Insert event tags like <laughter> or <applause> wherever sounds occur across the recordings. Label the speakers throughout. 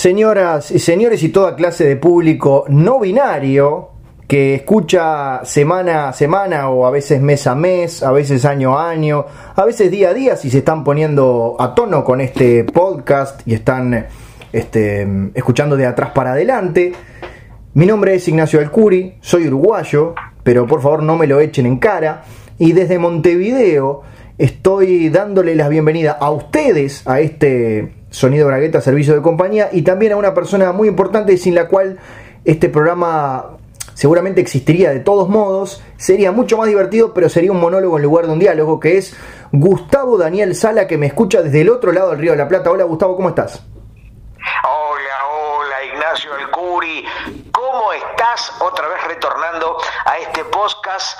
Speaker 1: Señoras y señores y toda clase de público no binario que escucha semana a semana o a veces mes a mes, a veces año a año, a veces día a día si se están poniendo a tono con este podcast y están este, escuchando de atrás para adelante. Mi nombre es Ignacio Alcuri, soy uruguayo, pero por favor no me lo echen en cara. Y desde Montevideo estoy dándole la bienvenida a ustedes a este Sonido Bragueta Servicio de Compañía y también a una persona muy importante sin la cual este programa seguramente existiría de todos modos, sería mucho más divertido, pero sería un monólogo en lugar de un diálogo, que es Gustavo Daniel Sala, que me escucha desde el otro lado del Río de la Plata. Hola Gustavo, ¿cómo estás?
Speaker 2: Hola, hola Ignacio Alcuri, ¿cómo estás? Otra vez retornando a este podcast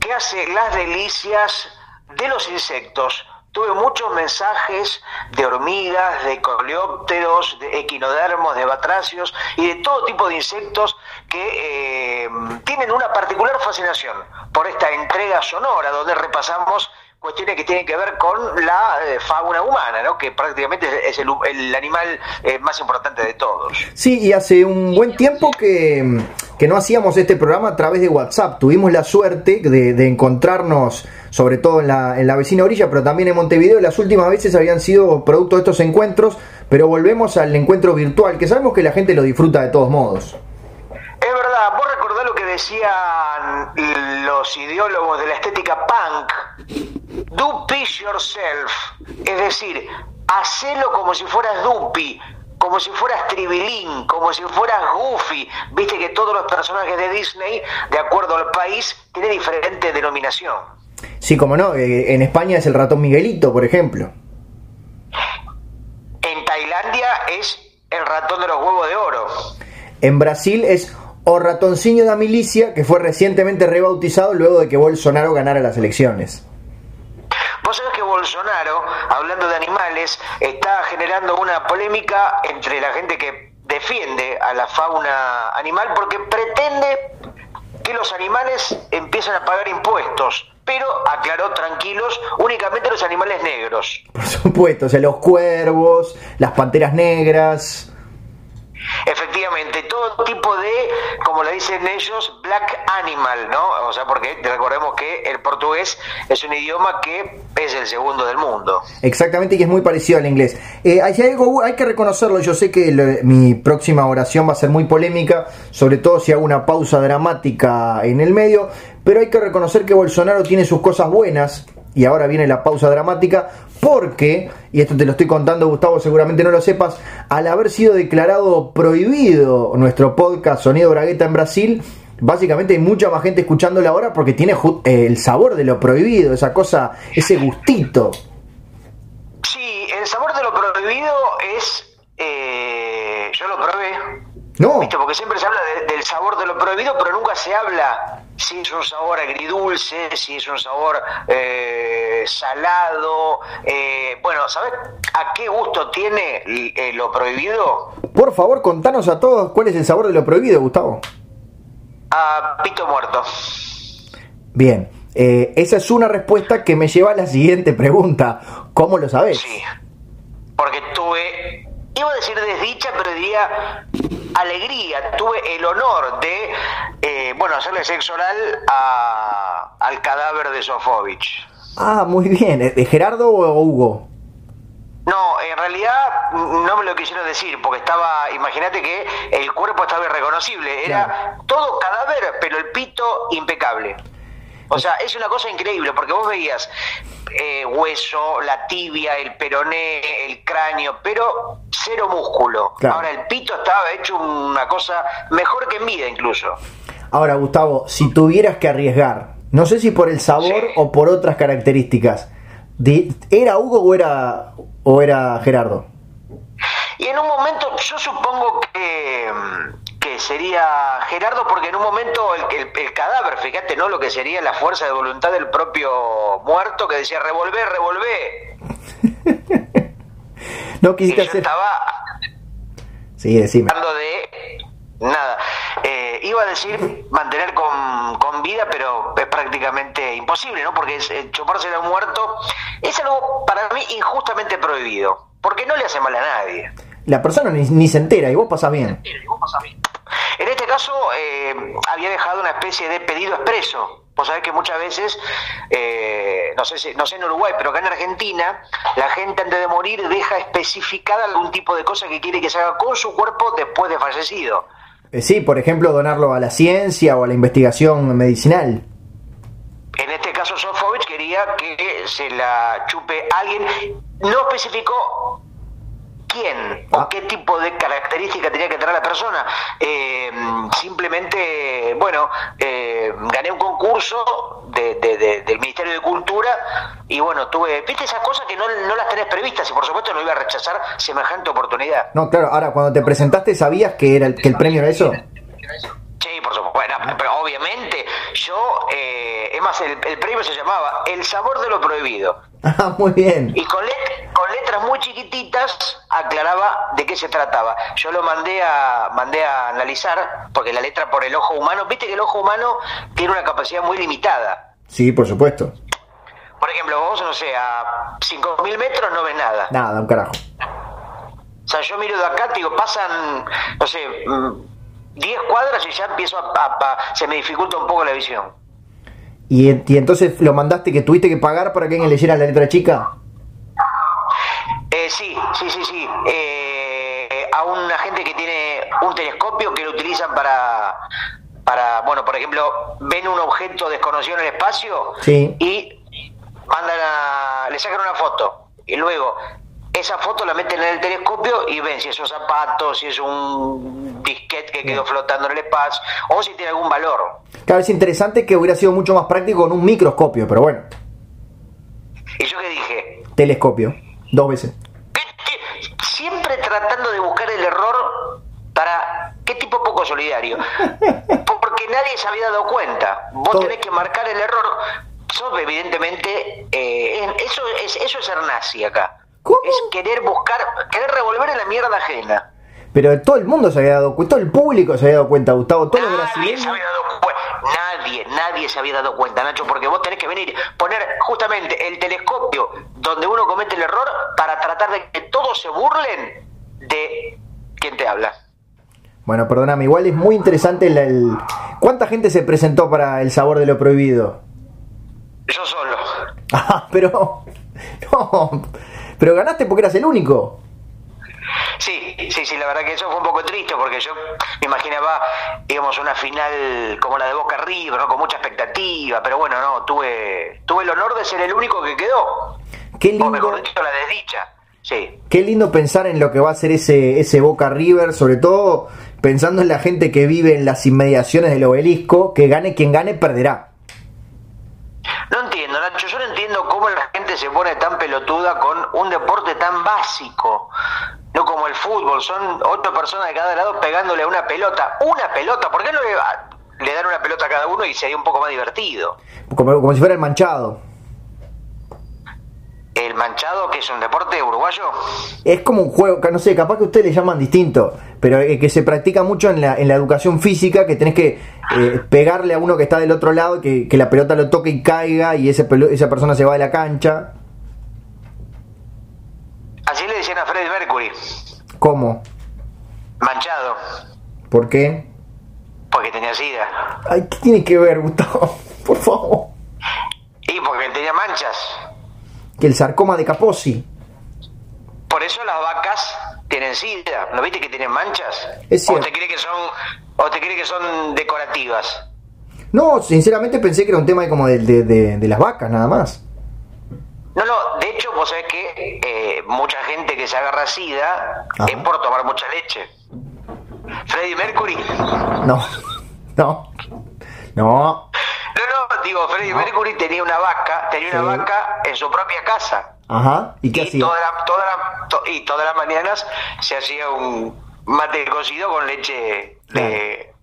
Speaker 2: que hace las delicias de los insectos Tuve muchos mensajes de hormigas, de coleópteros, de equinodermos, de batracios y de todo tipo de insectos que eh, tienen una particular fascinación por esta entrega sonora donde repasamos cuestiones que tienen que ver con la eh, fauna humana, ¿no? que prácticamente es el, animal eh, más importante de todos.
Speaker 1: Sí, y hace un buen tiempo que, no hacíamos este programa a través de WhatsApp. Tuvimos la suerte de, encontrarnos, sobre todo en la, en la vecina orilla, pero también en Montevideo. Las últimas veces habían sido producto de estos encuentros, pero volvemos al encuentro virtual, que sabemos que la gente lo disfruta de todos modos.
Speaker 2: Es verdad, vos recordás lo que decían los ideólogos de la estética punk, piece yourself, es decir, hacelo como si fueras Dupi, como si fueras Tribilín, como si fueras Goofy. Viste que todos los personajes de Disney, de acuerdo al país, tienen diferente denominación.
Speaker 1: Sí, como no, eh, en España es el ratón Miguelito, por ejemplo.
Speaker 2: En Tailandia es el ratón de los huevos de oro.
Speaker 1: En Brasil es o Ratoncillo da Milicia, que fue recientemente rebautizado luego de que Bolsonaro ganara las elecciones.
Speaker 2: Vos sabés que Bolsonaro, hablando de animales, está generando una polémica entre la gente que defiende a la fauna animal porque pretende los animales empiezan a pagar impuestos, pero aclaró tranquilos únicamente los animales negros.
Speaker 1: Por supuesto, o sea, los cuervos, las panteras negras.
Speaker 2: Efectivamente, todo tipo de, como le dicen ellos, black animal, ¿no? O sea, porque recordemos que el portugués es un idioma que es el segundo del mundo.
Speaker 1: Exactamente, y es muy parecido al inglés. Eh, hay que reconocerlo, yo sé que mi próxima oración va a ser muy polémica, sobre todo si hago una pausa dramática en el medio, pero hay que reconocer que Bolsonaro tiene sus cosas buenas, y ahora viene la pausa dramática, porque, y esto te lo estoy contando Gustavo, seguramente no lo sepas, al haber sido declarado prohibido nuestro podcast Sonido Bragueta en Brasil, básicamente hay mucha más gente escuchándolo ahora porque tiene eh, el sabor de lo prohibido, esa cosa, ese gustito.
Speaker 2: Sí, el sabor de lo prohibido es... Eh, yo lo probé.
Speaker 1: No.
Speaker 2: ¿Viste? Porque siempre se habla del sabor de lo prohibido, pero nunca se habla si es un sabor agridulce, si es un sabor eh, salado. Eh, bueno, ¿sabes a qué gusto tiene eh, lo prohibido?
Speaker 1: Por favor, contanos a todos cuál es el sabor de lo prohibido, Gustavo.
Speaker 2: A pito muerto.
Speaker 1: Bien, esa es una respuesta que me lleva a la siguiente pregunta. ¿Cómo lo sabes?
Speaker 2: Sí, porque tuve iba a decir desdicha, pero diría alegría. Tuve el honor de, eh, bueno, hacerle sexo oral al cadáver de Sofovich.
Speaker 1: Ah, muy bien. ¿De Gerardo o Hugo?
Speaker 2: No, en realidad no me lo quisieron decir, porque estaba, imagínate que el cuerpo estaba irreconocible, era todo cadáver, pero el pito impecable. O sea, es una cosa increíble, porque vos veías eh, hueso, la tibia, el peroné, el cráneo, pero cero músculo. Ahora el pito estaba hecho una cosa mejor que en vida incluso.
Speaker 1: Ahora, Gustavo, si tuvieras que arriesgar, no sé si por el sabor o por otras características, ¿era Hugo o era, o era Gerardo?
Speaker 2: Y en un momento, yo supongo que sería Gerardo, porque en un momento el, el, cadáver, fíjate, ¿no? Lo que sería la fuerza de voluntad del propio muerto que decía, revolver, revolver. <laughs>
Speaker 1: no quisiste hacer...
Speaker 2: estaba...
Speaker 1: Sí, decime.
Speaker 2: de... Nada. Eh, iba a decir mantener con, con, vida, pero es prácticamente imposible, ¿no? Porque es, eh, chuparse a muerto es algo para mí injustamente prohibido, porque no le hace mal a nadie.
Speaker 1: La persona ni, ni se entera y vos pasás bien.
Speaker 2: En este caso, eh, había dejado una especie de pedido expreso. Vos sabés que muchas veces, eh, no, sé si, no sé en Uruguay, pero acá en Argentina, la gente antes de morir deja especificada algún tipo de cosa que quiere que se haga con su cuerpo después de fallecido.
Speaker 1: Eh, sí, por ejemplo, donarlo a la ciencia o a la investigación medicinal.
Speaker 2: En este caso, Sofovich quería que se la chupe alguien. No especificó quién o qué tipo de característica tenía que tener la persona. Eh, simplemente, bueno, eh, gané un concurso de- de- de- del Ministerio de Cultura y bueno, tuve, viste esas cosas que no, no las tenés previstas y por supuesto no iba a rechazar semejante oportunidad.
Speaker 1: No, claro, ahora cuando te presentaste, ¿sabías que, era el, que el premio era eso?
Speaker 2: Sí, por supuesto. Bueno, pero obviamente yo, eh, es más, el, el premio se llamaba El sabor de lo prohibido.
Speaker 1: Ah, <laughs> muy bien.
Speaker 2: Y con, let- con letras muy chiquititas aclaraba de qué se trataba. Yo lo mandé a, mandé a analizar, porque la letra por el ojo humano, viste que el ojo humano tiene una capacidad muy limitada.
Speaker 1: Sí, por supuesto.
Speaker 2: Por ejemplo, vos, no sé, a 5.000 metros no ves nada.
Speaker 1: Nada, un carajo.
Speaker 2: O sea, yo miro de acá, te digo, pasan, no sé, mm, 10 cuadras y ya empiezo a, a- a- se me dificulta un poco la visión.
Speaker 1: ¿Y, y entonces lo mandaste que tuviste que pagar para que alguien leyera la letra chica?
Speaker 2: Eh, sí, sí, sí, sí. Eh, a una gente que tiene un telescopio que lo utilizan para, para, bueno, por ejemplo, ven un objeto desconocido en el espacio
Speaker 1: Sí.
Speaker 2: y mandan a, le sacan una foto y luego esa foto la meten en el telescopio y ven si es un zapato, si es un disquete que quedó flotando en el espacio o si tiene algún valor.
Speaker 1: Claro, es interesante que hubiera sido mucho más práctico con un microscopio, pero bueno,
Speaker 2: Y yo que dije,
Speaker 1: telescopio, dos veces.
Speaker 2: ¿Qué siempre tratando de buscar el error para qué tipo poco solidario <laughs> porque nadie se había dado cuenta. Vos
Speaker 1: Todo-
Speaker 2: tenés que marcar el error. Sos evidentemente eh, eso es eso es ser nazi acá
Speaker 1: ¿Cómo?
Speaker 2: es querer buscar querer revolver en la mierda ajena
Speaker 1: Pero todo el mundo se había dado cuenta, todo el público se había dado cuenta, Gustavo, todos los
Speaker 2: Nadie se
Speaker 1: brasileños.
Speaker 2: había dado cuenta, nadie, nadie se había dado cuenta, Nacho, porque vos tenés que venir, poner justamente el telescopio donde uno comete el error para tratar de que todos se burlen de quien te habla.
Speaker 1: Bueno, perdóname, igual es muy interesante el, el- ¿Cuánta gente se presentó para el sabor de lo prohibido?
Speaker 2: Yo solo. <laughs>
Speaker 1: Ah, pero... <laughs> No, pero ganaste porque eras el único.
Speaker 2: Sí, sí, sí, la verdad que eso fue un poco triste porque yo me imaginaba, digamos, una final como la de Boca River, ¿no? Con mucha expectativa, pero bueno, no, tuve, tuve el honor de ser el único que quedó.
Speaker 1: Qué
Speaker 2: O
Speaker 1: lindo,
Speaker 2: mejor dicho, la desdicha. Sí.
Speaker 1: qué lindo pensar en lo que va a ser ese, ese Boca River, sobre todo pensando en la gente que vive en las inmediaciones del obelisco, que gane quien gane, perderá.
Speaker 2: No entiendo, Nacho, yo no entiendo cómo la gente se pone tan pelotuda con un deporte tan básico. No como el fútbol, son ocho personas de cada lado pegándole a una pelota. Una pelota, ¿por qué no le, le dan una pelota a cada uno y sería un poco más divertido?
Speaker 1: Como, como si fuera el manchado.
Speaker 2: El manchado, que es un deporte uruguayo,
Speaker 1: Es como un juego, que no sé, capaz que ustedes le llaman distinto, pero eh, que se practica mucho en la, en la educación física, que tenés que eh, pegarle a uno que está del otro lado, que, que la pelota lo toque y caiga y ese esa persona se va de la cancha.
Speaker 2: así le decían a Freddie Mercury,
Speaker 1: ¿Cómo?
Speaker 2: manchado,
Speaker 1: ¿Por qué?
Speaker 2: porque tenía sida.
Speaker 1: Ay, ¿qué tiene que ver, Gustavo? <laughs> Por favor.
Speaker 2: Y porque tenía manchas.
Speaker 1: Que el sarcoma de Kaposi.
Speaker 2: Por eso las vacas tienen sida. ¿No viste que tienen manchas?
Speaker 1: Es
Speaker 2: ¿O
Speaker 1: cierto.
Speaker 2: te cree que son, o te cree que son decorativas?
Speaker 1: No, sinceramente pensé que era un tema de como de, de- de- de las vacas, nada más.
Speaker 2: No, no, de hecho, vos sabés que eh, mucha gente que se agarra sida
Speaker 1: Ajá.
Speaker 2: es por tomar mucha leche. Freddie Mercury. No, <laughs>
Speaker 1: No, no, no.
Speaker 2: no, digo, Freddie Mercury tenía una vaca, tenía una
Speaker 1: Sí.
Speaker 2: vaca en su propia casa.
Speaker 1: Ajá, ¿y qué
Speaker 2: y,
Speaker 1: hacía?
Speaker 2: toda la- toda la- to- y todas las mañanas se hacía un mate cocido con leche de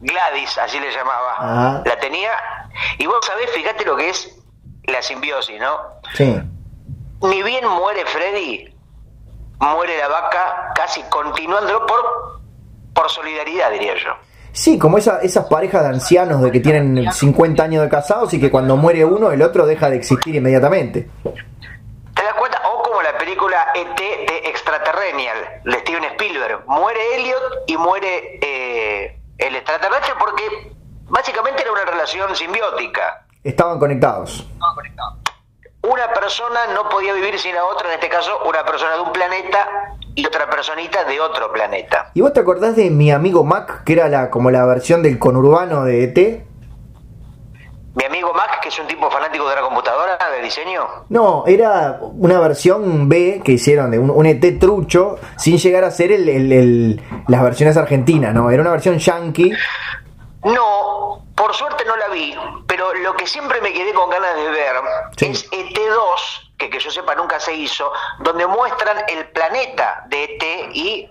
Speaker 2: Gladys, así le llamaba.
Speaker 1: Ajá.
Speaker 2: La tenía. Y vos sabés, fíjate lo que es la simbiosis, ¿no?
Speaker 1: Sí.
Speaker 2: Ni bien muere Freddy, muere la vaca casi continuándolo por, por solidaridad, diría yo.
Speaker 1: Sí, como esa, esas parejas de ancianos de que tienen 50 años de casados y que cuando muere uno el otro deja de existir inmediatamente.
Speaker 2: ¿Te das cuenta? O como la película ET de Extraterrenial de Steven Spielberg. Muere Elliot y muere eh, el extraterrestre porque básicamente era una relación simbiótica.
Speaker 1: Estaban conectados.
Speaker 2: Una persona no podía vivir sin la otra, en este caso una persona de un planeta y otra personita de otro planeta.
Speaker 1: ¿Y vos te acordás de mi amigo Mac, que era la, como la versión del conurbano de ET?
Speaker 2: Mi amigo Mac, que es un tipo fanático de la computadora, de diseño.
Speaker 1: No, era una versión B que hicieron de un, un ET trucho, sin llegar a ser el, el- el- las versiones argentinas, ¿no? Era una versión yankee.
Speaker 2: No, por suerte no la vi, pero lo que siempre me quedé con ganas de ver
Speaker 1: Sí.
Speaker 2: es ET2, que que yo sepa nunca se hizo, donde muestran el planeta de ET y,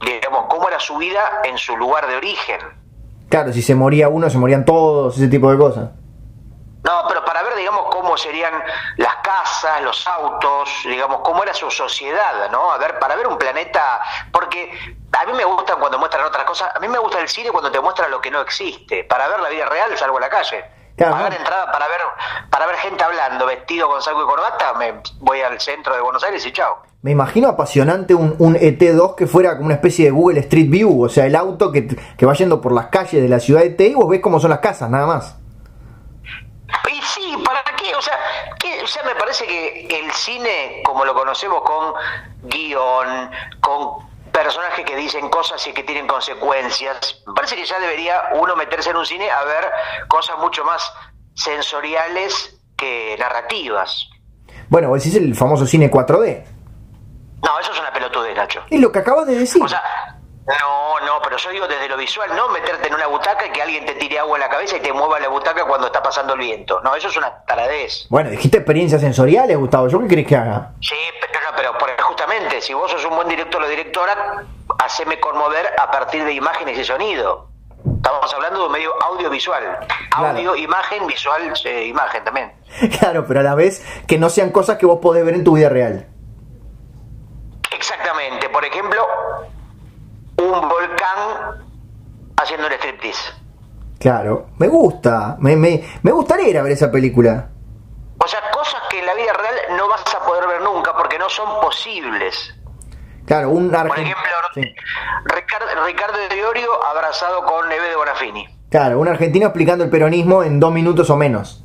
Speaker 2: digamos, cómo era su vida en su lugar de origen.
Speaker 1: Claro, si se moría uno, se morían todos, ese tipo de cosas.
Speaker 2: No, pero para ver, digamos, cómo serían las casas, los autos, digamos, cómo era su sociedad, ¿no? A ver, para ver un planeta, porque a mí me gustan cuando muestran otras cosas, a mí me gusta el cine cuando te muestra lo que no existe, para ver la vida real salgo a la calle.
Speaker 1: Claro,
Speaker 2: Pagar entrada para ver para ver gente hablando, vestido con saco y corbata, me voy al centro de Buenos Aires y chao.
Speaker 1: Me imagino apasionante un, un ET2 que fuera como una especie de Google Street View, o sea, el auto que, que va yendo por las calles de la ciudad de ET y vos ves cómo son las casas, nada más.
Speaker 2: Y sí, ¿para qué? O sea, ¿qué? o sea, me parece que el cine, como lo conocemos con guion, con personajes que dicen cosas y que tienen consecuencias, me parece que ya debería uno meterse en un cine a ver cosas mucho más sensoriales que narrativas.
Speaker 1: Bueno, vos decís el famoso cine 4D.
Speaker 2: No, eso es una pelotudez, Nacho.
Speaker 1: Es lo que acabas de decir.
Speaker 2: O sea, no, no, pero yo digo desde lo visual, no meterte en una butaca y que alguien te tire agua en la cabeza y te mueva la butaca cuando está pasando el viento. No, eso es una taradez.
Speaker 1: Bueno, dijiste experiencias sensoriales, Gustavo. ¿Yo qué querés que haga?
Speaker 2: Sí, pero, no, pero por- justamente, si vos sos un buen director o directora, haceme conmover a partir de imágenes y sonido. Estamos hablando de un medio audiovisual.
Speaker 1: Claro.
Speaker 2: Audio, imagen, visual, eh, imagen también. <laughs>
Speaker 1: Claro, pero a la vez que no sean cosas que vos podés ver en tu vida real.
Speaker 2: Exactamente. Por ejemplo, un volcán haciendo un striptease.
Speaker 1: Claro, me gusta. Me, me, me gustaría ir a ver esa película.
Speaker 2: O sea, cosas que en la vida real no vas a poder ver nunca porque no son posibles.
Speaker 1: Claro, un
Speaker 2: Por ejemplo, Ricardo, Ricardo de Iorio abrazado con Neve de Bonafini.
Speaker 1: Claro, un argentino explicando el peronismo en dos minutos o menos.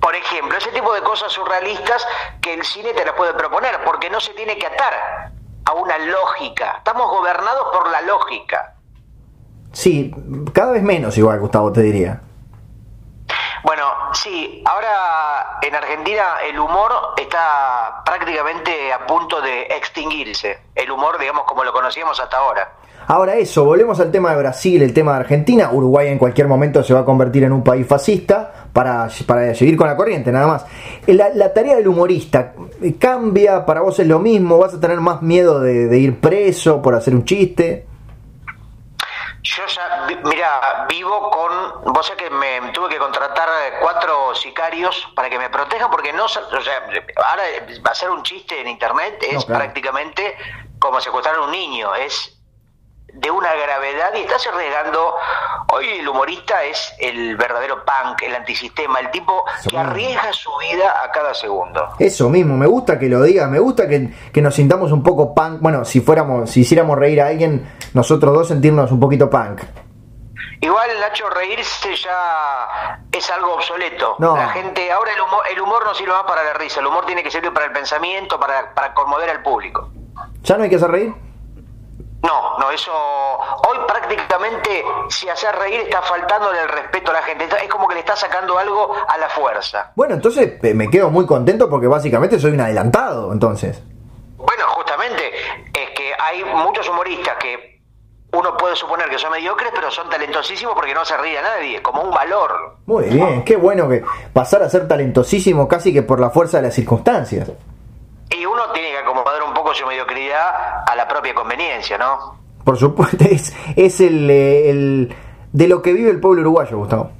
Speaker 2: Por ejemplo, ese tipo de cosas surrealistas que el cine te las puede proponer, porque no se tiene que atar a una lógica. Estamos gobernados por la lógica.
Speaker 1: Sí, cada vez menos igual, Gustavo, te diría.
Speaker 2: Bueno, sí, ahora en Argentina el humor está prácticamente a punto de extinguirse. El humor, digamos, como lo conocíamos hasta ahora.
Speaker 1: Ahora eso, volvemos al tema de Brasil, el tema de Argentina. Uruguay en cualquier momento se va a convertir en un país fascista para, para seguir con la corriente, nada más. La, la tarea del humorista cambia, para vos es lo mismo, vas a tener más miedo de, de ir preso por hacer un chiste.
Speaker 2: Yo ya, mira, vivo con, vos sabés que me tuve que contratar eh, cuatro sicarios para que me protejan porque no, o sea, ahora a ser un chiste en internet, es
Speaker 1: No, claro.
Speaker 2: prácticamente como secuestrar a un niño, es de una gravedad y estás arriesgando, hoy el humorista es el verdadero punk, el antisistema, el tipo que arriesga su vida a cada segundo.
Speaker 1: Eso mismo, me gusta que lo digas, me gusta que, que nos sintamos un poco punk. Bueno, si fuéramos, si hiciéramos reír a alguien, nosotros dos sentirnos un poquito punk.
Speaker 2: Igual, Nacho, reírse ya es algo obsoleto.
Speaker 1: No.
Speaker 2: La gente, ahora el humor, el humor no sirve más para la risa, el humor tiene que servir para el pensamiento, para, para conmover al público.
Speaker 1: ¿Ya no hay que hacer reír?
Speaker 2: No, no, eso. Hoy prácticamente, si hacer reír, está faltándole el respeto a la gente. Es como que le está sacando algo a la fuerza.
Speaker 1: Bueno, entonces eh, me quedo muy contento porque básicamente soy un adelantado, entonces.
Speaker 2: Bueno, justamente, es que hay muchos humoristas que uno puede suponer que son mediocres, pero son talentosísimos porque no se ríe a nadie, como un valor.
Speaker 1: Muy bien, qué bueno que pasar a ser talentosísimo casi que por la fuerza de las circunstancias.
Speaker 2: Y uno tiene que acomodar un poco su mediocridad a la propia conveniencia, ¿no?
Speaker 1: Por supuesto, <laughs> es, es el, eh, el- de lo que vive el pueblo uruguayo, Gustavo.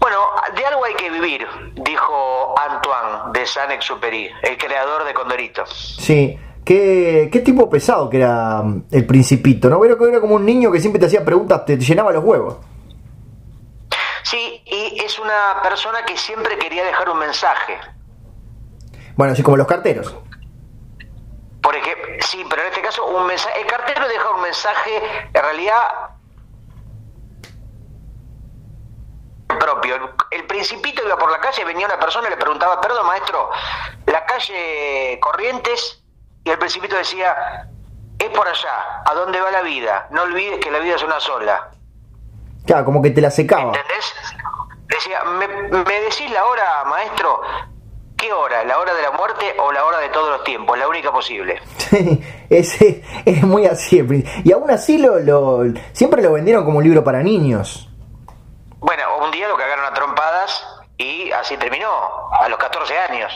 Speaker 2: Bueno, de algo hay que vivir, dijo Antoine de Saint-Exupéry, el creador de Condorito.
Speaker 1: Sí, qué, qué tipo pesado que era mm, el principito, ¿no? Era, era como un niño que siempre te hacía preguntas, te llenaba los huevos.
Speaker 2: Sí, y es una persona que siempre quería dejar un mensaje.
Speaker 1: Bueno, así como los carteros.
Speaker 2: Eh, sí, pero en este caso un mensaje, el cartero deja un mensaje, en realidad propio. El principito iba por la calle, venía una persona y le preguntaba, perdón maestro, la calle Corrientes, y el principito decía, es por allá, ¿a dónde va la vida? No olvides que la vida es una sola.
Speaker 1: Claro, como que te la secaba.
Speaker 2: ¿Entendés? Decía, ¿me, me decís la hora, maestro? ¿Qué hora? ¿La hora de la muerte o la hora de todos los tiempos? La única posible.
Speaker 1: es, es muy así. Y aún así lo, lo, siempre lo vendieron como un libro para niños.
Speaker 2: Bueno, un día lo cagaron a trompadas y así terminó, a los 14 años.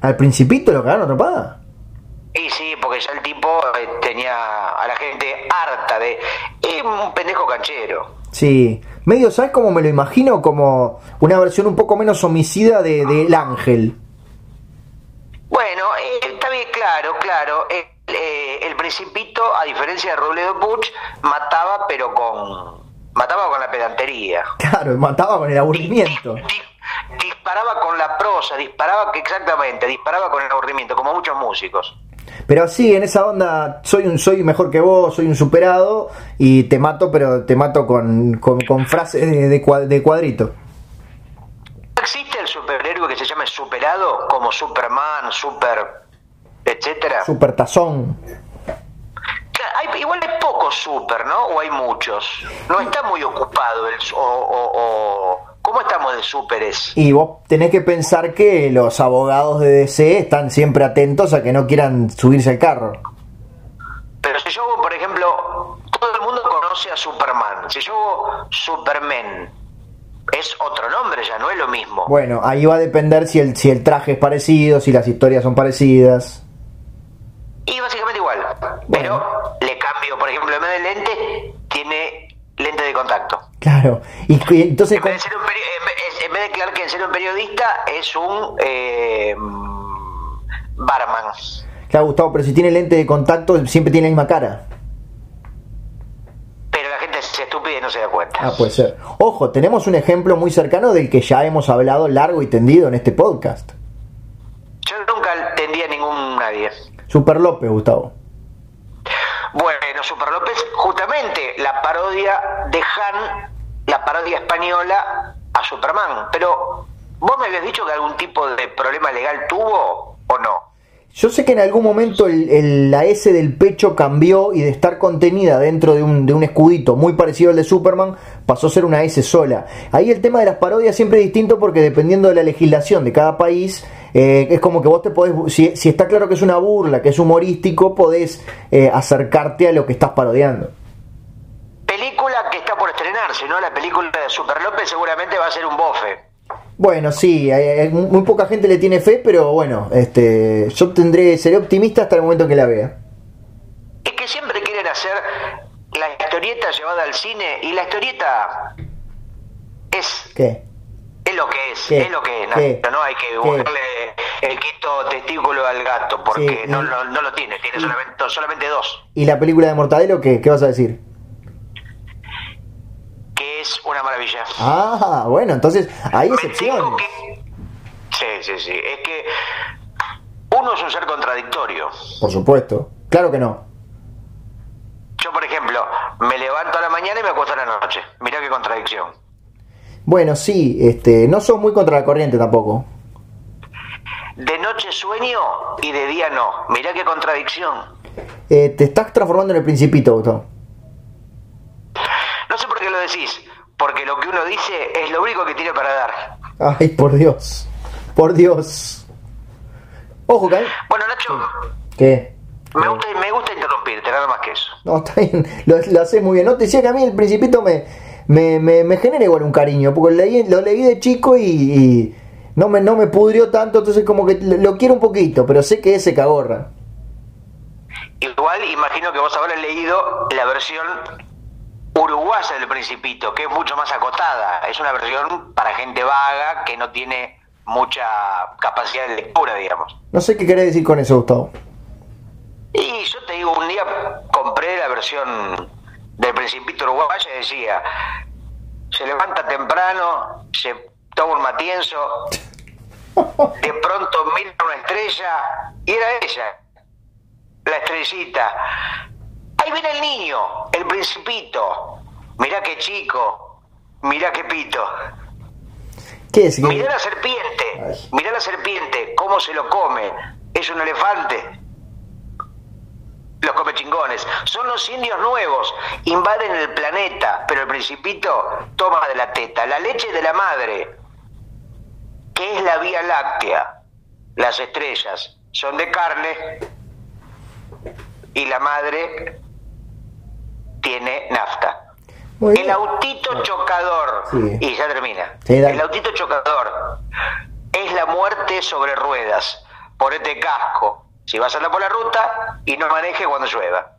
Speaker 1: ¿Al principito lo cagaron a trompadas?
Speaker 2: Y sí, porque ya el tipo eh, tenía a la gente harta de... Es un pendejo canchero.
Speaker 1: Sí, medio, ¿sabes cómo me lo imagino? Como una versión un poco menos homicida de, El Ángel.
Speaker 2: Bueno, eh, está bien, claro, claro. Eh, el Principito, a diferencia de Robledo Puch, mataba pero con mataba con la pedantería. <laughs>
Speaker 1: Claro, mataba con el aburrimiento.
Speaker 2: disparaba con la prosa, disparaba exactamente, disparaba con el aburrimiento, como muchos músicos.
Speaker 1: Pero así, en esa onda, soy un soy mejor que vos, soy un superado y te mato, pero te mato con, con, frases de, de, cuadrito.
Speaker 2: ¿Existe el superhéroe que se llame superado como Superman, Super, etcétera?
Speaker 1: Super tazón
Speaker 2: igual es poco super, ¿no? O hay muchos. No está muy ocupado el, o, ¿Cómo estamos de superes?
Speaker 1: Y vos tenés que pensar que los abogados de DC están siempre atentos a que no quieran subirse al carro.
Speaker 2: Pero si yo, por ejemplo, todo el mundo conoce a Superman. Si yo Superman, es otro nombre, ya no es lo mismo.
Speaker 1: Bueno, ahí va a depender si el, si el traje es parecido, si las historias son parecidas.
Speaker 2: Y básicamente igual. Pero le cambio, por ejemplo, en vez de lente, tiene lente de contacto.
Speaker 1: Claro. Y, entonces. En vez, de
Speaker 2: ser un en vez de Clark en ser un periodista, es un eh, barman.
Speaker 1: Claro, Gustavo, pero si tiene lente de contacto, siempre tiene la misma cara.
Speaker 2: Estúpida y no se da cuenta.
Speaker 1: Ah, puede ser. Ojo, tenemos un ejemplo muy cercano del que ya hemos hablado largo y tendido en este podcast.
Speaker 2: Yo nunca tendía a ningún nadie.
Speaker 1: Super López, Gustavo.
Speaker 2: Bueno, Super López, justamente la parodia de Han, la parodia española a Superman. Pero, ¿vos me habías dicho que algún tipo de problema legal tuvo o no?
Speaker 1: Yo sé que en algún momento la S del pecho cambió y de estar contenida dentro de un, de un, escudito muy parecido al de Superman pasó a ser una S sola. Ahí el tema de las parodias siempre es distinto porque dependiendo de la legislación de cada país, eh, es como que vos te podés, si, está claro que es una burla, que es humorístico, podés eh, acercarte a lo que estás parodiando.
Speaker 2: Película que está por estrenarse, ¿no? La película de Super López seguramente va a ser un bofe.
Speaker 1: Bueno, sí, muy poca gente le tiene fe, pero bueno, este, yo tendré, seré optimista hasta el momento en que la vea.
Speaker 2: Es que siempre quieren hacer la historieta llevada al cine y la historieta es
Speaker 1: ¿Qué?
Speaker 2: es lo que es, es lo que es, no, hay que buscarle el quinto testículo al gato porque no, no, lo tiene, tiene solamente, solamente dos.
Speaker 1: ¿Y la película de Mortadelo qué, qué vas a decir?
Speaker 2: Es una maravilla.
Speaker 1: Ah, bueno, entonces hay excepciones.
Speaker 2: Sí, sí, sí. Es que uno es un ser contradictorio.
Speaker 1: Por supuesto. Claro que no.
Speaker 2: Yo, por ejemplo, me levanto a la mañana y me acuesto a la noche. Mirá qué contradicción.
Speaker 1: Bueno, sí, este, no sos muy contra la corriente tampoco.
Speaker 2: De noche sueño y de día no. Mirá qué contradicción.
Speaker 1: Eh, te estás transformando en el principito.
Speaker 2: No sé por qué lo decís, porque lo que uno dice es lo único que tiene para dar.
Speaker 1: Ay, por Dios, por Dios. Ojo, Kai.
Speaker 2: Bueno, Nacho.
Speaker 1: ¿Qué?
Speaker 2: Me gusta, me gusta interrumpirte, nada más que eso.
Speaker 1: No, está bien, lo, lo haces muy bien. No te decía que a mí el principito me, me, me, genera igual un cariño, porque lo leí, lo leí de chico y, no, me, no me pudrió tanto, entonces como que lo, quiero un poquito, pero sé que es cagorra.
Speaker 2: Igual imagino que vos habrás leído la versión uruguaya del Principito, que es mucho más acotada. Es una versión para gente vaga que no tiene mucha capacidad de lectura, digamos.
Speaker 1: No sé qué querés decir con eso, Gustavo.
Speaker 2: Y yo te digo, un día compré la versión del Principito uruguayo y decía, se levanta temprano, se toma un matienzo, <laughs> de pronto mira una estrella y era ella, la estrella visita. Ahí viene el niño, el principito. Mirá qué chico, mirá qué pito.
Speaker 1: ¿Qué es? ¿Qué-
Speaker 2: Mirá la serpiente,
Speaker 1: Ay.
Speaker 2: mirá la serpiente, cómo se lo come. ¿Es un elefante? Los come chingones. Son los indios nuevos, invaden el planeta, pero el principito toma de la teta, la leche de la madre, que es la Vía Láctea. Las estrellas son de carne y la madre tiene nafta. El autito chocador.
Speaker 1: Sí.
Speaker 2: Y ya termina.
Speaker 1: Sí,
Speaker 2: el autito chocador es la muerte sobre ruedas. Ponete casco. Si vas a andar por la ruta y no maneje cuando llueva.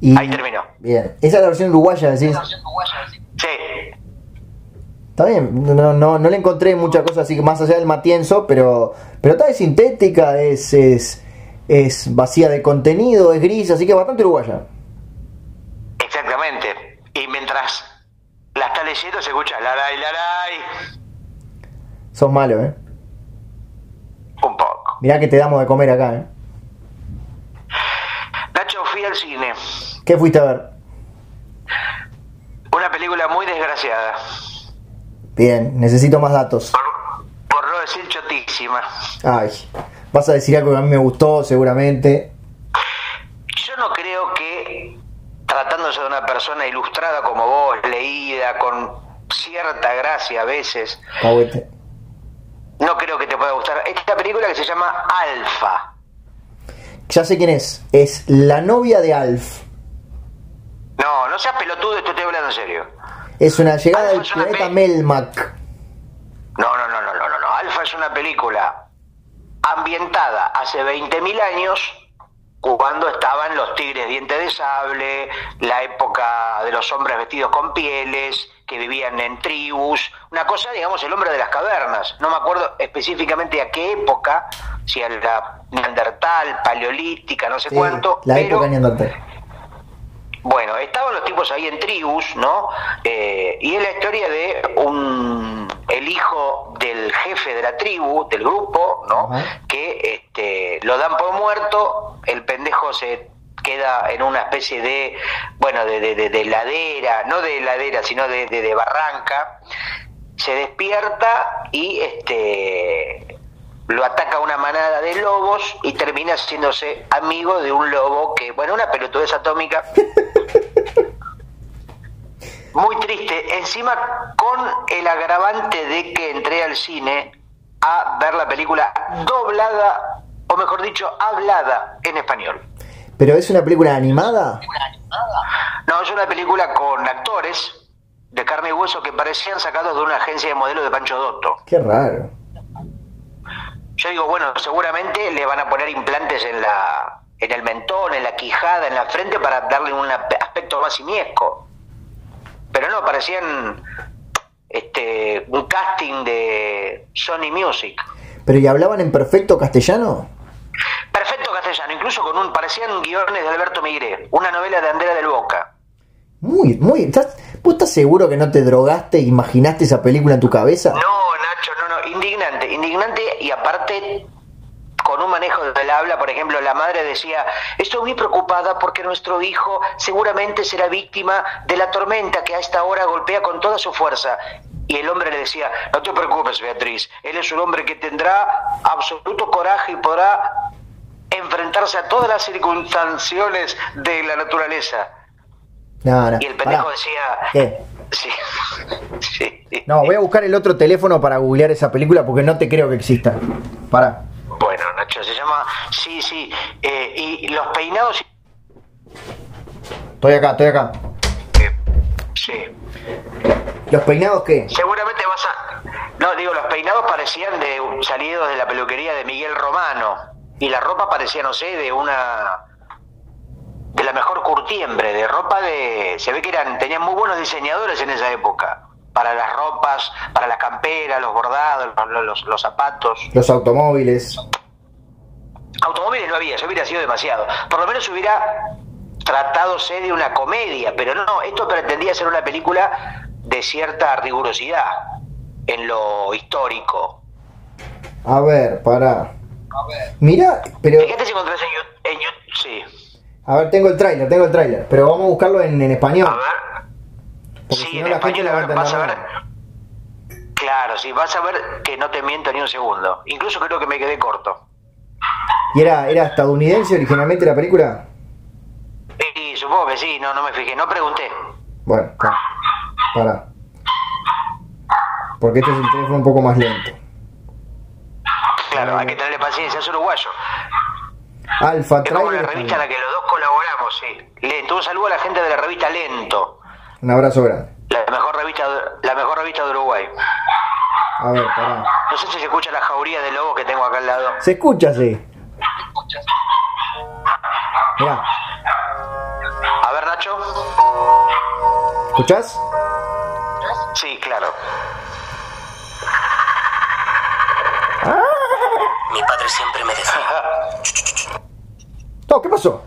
Speaker 1: Y-
Speaker 2: Ahí terminó.
Speaker 1: Bien. Esa es la versión uruguaya, decís.
Speaker 2: Sí.
Speaker 1: Está bien, no, no, no le encontré mucha cosa así más allá del matienzo, pero, pero está es sintética, es, es, es vacía de contenido, es gris, así que bastante uruguaya.
Speaker 2: Y mientras la está leyendo se escucha laray, laray.
Speaker 1: Sos malo, ¿eh?
Speaker 2: Un poco.
Speaker 1: Mirá que te damos de comer acá, ¿eh?
Speaker 2: Nacho, fui al cine.
Speaker 1: ¿Qué fuiste a ver?
Speaker 2: Una película muy desgraciada.
Speaker 1: Bien, necesito más datos.
Speaker 2: Por, por no decir chotísima.
Speaker 1: Ay, vas a decir algo que a mí me gustó, seguramente.
Speaker 2: Yo no creo que, tratándose de una persona ilustrada como vos, leída, con cierta gracia a veces, no creo que te pueda gustar. Esta película que se llama Alfa.
Speaker 1: Ya sé quién es. Es la novia de Alf.
Speaker 2: No, no seas pelotudo, esto estoy hablando en serio.
Speaker 1: Es una llegada del
Speaker 2: una
Speaker 1: planeta Melmac.
Speaker 2: No, no, no, no, no, no, no. Alfa es una película ambientada hace 20.000 años cuando estaban los tigres dientes de sable, la época de los hombres vestidos con pieles, que vivían en tribus, una cosa, digamos, el hombre de las cavernas. No me acuerdo específicamente a qué época, si a la neandertal, paleolítica, no sé
Speaker 1: Sí,
Speaker 2: cuánto,
Speaker 1: la
Speaker 2: pero
Speaker 1: época neandertal.
Speaker 2: bueno, estaban los tipos ahí en tribus, ¿no? Eh, y es la historia de un el hijo del jefe de la tribu, del grupo, ¿no? Que este, lo dan por muerto, el pendejo se queda en una especie de, bueno, de, de, de- de ladera, no de ladera, sino de, de- de barranca, se despierta y este lo ataca una manada de lobos y termina haciéndose amigo de un lobo que, bueno, una pelotudez atómica. <laughs> Muy triste, encima con el agravante de que entré al cine a ver la película doblada, o mejor dicho, hablada en español.
Speaker 1: ¿Pero es una película animada?
Speaker 2: No, es una película con actores de carne y hueso que parecían sacados de una agencia de modelos de Pancho Dotto.
Speaker 1: Qué raro.
Speaker 2: Yo digo, bueno, seguramente le van a poner implantes en la en el mentón, en la quijada, en la frente para darle un aspecto más simiesco. Pero no, parecían este un casting de Sony Music.
Speaker 1: ¿Pero y hablaban en perfecto castellano?
Speaker 2: Perfecto castellano, incluso con un parecían guiones de Alberto Migré, una novela de Andrea del Boca.
Speaker 1: Muy, muy. ¿estás- ¿Vos estás seguro que no te drogaste e imaginaste esa película en tu cabeza?
Speaker 2: No, Nacho, no, no, indignante, indignante y aparte con un manejo del habla, por ejemplo, la madre decía, estoy muy preocupada porque nuestro hijo seguramente será víctima de la tormenta que a esta hora golpea con toda su fuerza. Y el hombre le decía, no te preocupes, Beatriz, él es un hombre que tendrá absoluto coraje y podrá enfrentarse a todas las circunstancias de la naturaleza.
Speaker 1: No, no.
Speaker 2: Y el pendejo
Speaker 1: pará.
Speaker 2: decía,
Speaker 1: ¿Qué?
Speaker 2: sí, <laughs> sí.
Speaker 1: No, voy a buscar el otro teléfono para googlear esa película porque no te creo que exista. Pará.
Speaker 2: Se llama. Sí, sí. eh, y los peinados.
Speaker 1: Estoy acá, estoy acá.
Speaker 2: eh, sí.
Speaker 1: ¿Los peinados qué?
Speaker 2: Seguramente vas a. No, digo, los peinados parecían de salidos de la peluquería de Miguel Romano. Y la ropa parecía, no sé, de una. De la mejor curtiembre, de ropa de. Se ve que eran tenían muy buenos diseñadores en esa época. Para las ropas, para las camperas, los bordados, los, los- los zapatos.
Speaker 1: Los automóviles.
Speaker 2: Automóviles no había, eso hubiera sido demasiado. Por lo menos hubiera tratadose de una comedia, pero no, esto pretendía ser una película de cierta rigurosidad en lo histórico.
Speaker 1: A ver, pará. Mira, pero.
Speaker 2: Fíjate si encontrás en, Yu- Sí.
Speaker 1: A ver, tengo el tráiler, tengo el tráiler, pero vamos a buscarlo en, en español.
Speaker 2: A ver.
Speaker 1: Porque
Speaker 2: Sí,
Speaker 1: si no
Speaker 2: en
Speaker 1: la gente
Speaker 2: español
Speaker 1: no va a
Speaker 2: a ver, vas a ver. Claro, sí, vas a ver que no te miento ni un segundo. Incluso creo que me quedé corto.
Speaker 1: ¿Y era, era estadounidense originalmente la película?
Speaker 2: Y supongo que sí, no, no me fijé, no pregunté.
Speaker 1: Bueno. Pará. Porque este es el teléfono un poco más lento.
Speaker 2: Claro, hay que tenerle paciencia, es uruguayo.
Speaker 1: Alfa
Speaker 2: Es como la revista en la que los dos colaboramos, sí. Lento, un saludo a la gente de la revista Lento,
Speaker 1: Un abrazo grande.
Speaker 2: la mejor revista, la mejor revista de Uruguay.
Speaker 1: A ver, pará.
Speaker 2: No sé si se escucha la jauría de lobo que tengo acá al lado.
Speaker 1: Se escucha, sí. Mirá,
Speaker 2: A ver, Nacho.
Speaker 1: ¿escuchás?
Speaker 2: Sí, claro.
Speaker 3: Mi padre siempre me decía,
Speaker 1: No, ¿qué pasó?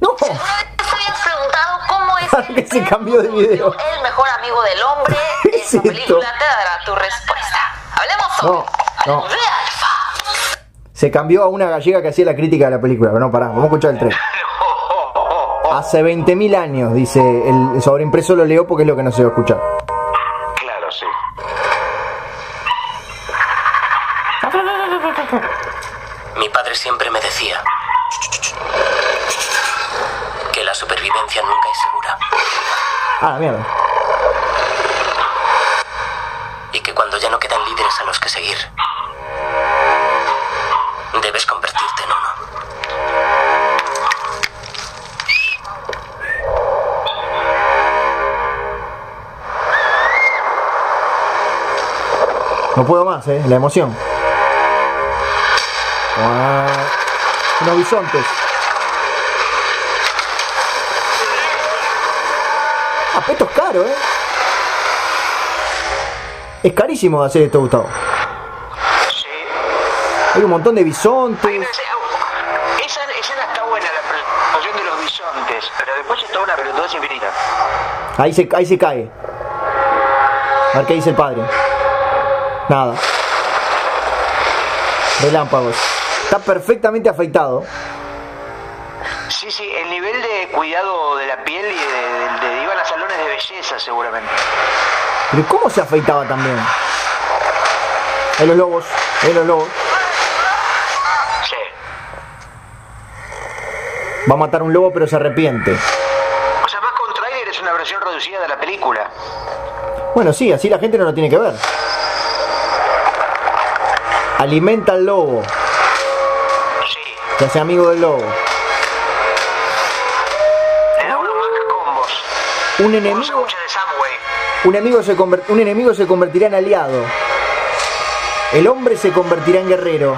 Speaker 1: No.
Speaker 4: ¿Alguna vez te habías preguntado cómo es
Speaker 1: Ahora que se cambió de video.
Speaker 4: el mejor amigo del hombre? <laughs>
Speaker 1: Es
Speaker 4: Esa
Speaker 1: cierto.
Speaker 4: película te dará tu respuesta.
Speaker 1: No, no.
Speaker 4: de Alfa.
Speaker 1: Se cambió a una gallega que hacía la crítica de la película. Pero no, pará, vamos a escuchar el tren. Hace 20.000 años, dice el sobreimpreso lo leo porque es lo que no se va a escuchar.
Speaker 2: Claro, sí.
Speaker 3: mi padre siempre me decía que la supervivencia nunca es segura
Speaker 1: Ah, la mierda.
Speaker 3: y que cuando ya no quedan líderes a los que seguir, debes convertirte en uno.
Speaker 1: No puedo más, eh, la emoción. Ah, Unos bisontes. Ah, pero esto es caro, eh. Es carísimo hacer esto, Gustavo.
Speaker 2: Sí.
Speaker 1: Hay un montón de bisontes.
Speaker 2: Esa escena está buena, la presentación de los bisontes, pero después es toda una pelotudez infinita.
Speaker 1: Ahí se, ahí se cae. A ver qué dice el padre. Nada. Relámpagos. Está perfectamente afeitado.
Speaker 2: Sí, sí, el nivel de cuidado de la piel y de, de- de- iban a salones de belleza seguramente.
Speaker 1: Pero ¿cómo se afeitaba también? Ahí los lobos. Ahí los lobos.
Speaker 2: Sí.
Speaker 1: Va a matar un lobo pero se arrepiente.
Speaker 2: O sea, más que un tráiler es una versión reducida de la película.
Speaker 1: Bueno, sí, así la gente no lo tiene que ver. Alimenta al lobo.
Speaker 2: Sí.
Speaker 1: Se hace amigo del lobo.
Speaker 2: Le da unos Mac combos.
Speaker 1: Un enemigo, un, enemigo se un enemigo se convertirá en aliado. El hombre se convertirá en guerrero.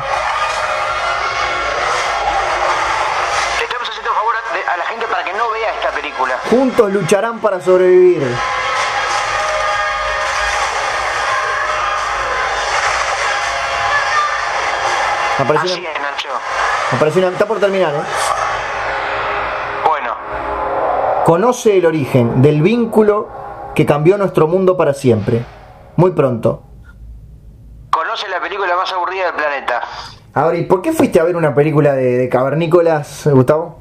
Speaker 2: Le estamos haciendo un favor a la gente para que no vea esta película.
Speaker 1: Juntos lucharán para sobrevivir. Apareció
Speaker 2: Así
Speaker 1: una,
Speaker 2: es, Nacho.
Speaker 1: apareció una- está por terminar, ¿eh?
Speaker 2: Bueno,
Speaker 1: Conoce el origen del vínculo que cambió nuestro mundo para siempre. Muy pronto.
Speaker 2: conoce la película más aburrida del planeta.
Speaker 1: Ahora, ¿y por qué fuiste a ver una película de, de cavernícolas, Gustavo?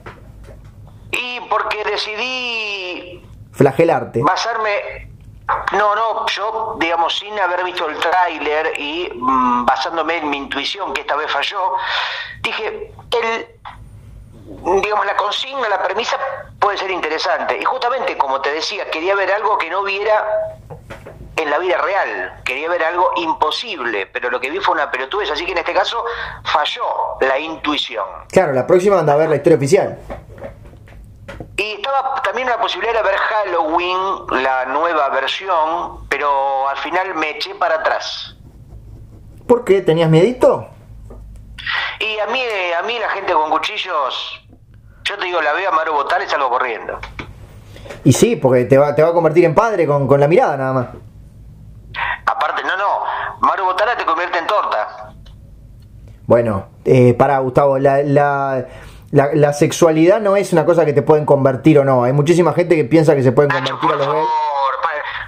Speaker 2: Y porque decidí
Speaker 1: Flagelarte.
Speaker 2: basarme. No, no, yo, digamos, sin haber visto el tráiler y mm, basándome en mi intuición, que esta vez falló, dije, el, digamos, la consigna, la premisa puede ser interesante. Y justamente, como te decía, quería ver algo que no viera en la vida real. Quería ver algo imposible, pero lo que vi fue una pelotudez, así que en este caso falló la intuición.
Speaker 1: Claro, la próxima anda a ver la historia oficial.
Speaker 2: Y estaba también la posibilidad de ver Halloween, la nueva versión, pero al final me eché para atrás.
Speaker 1: ¿Por qué? ¿Tenías miedito?
Speaker 2: Y a mí, a mí la gente con cuchillos, yo te digo, la veo a Maru Botal y salgo corriendo.
Speaker 1: Y sí, porque te va, te va a convertir en padre con, con la mirada nada más.
Speaker 2: Aparte, no, no, Maru Botala te convierte en torta.
Speaker 1: Bueno, eh, para Gustavo, la, la, la, la sexualidad no es una cosa que te pueden convertir o no. Hay muchísima gente que piensa que se pueden
Speaker 2: Nacho,
Speaker 1: convertir a los gays.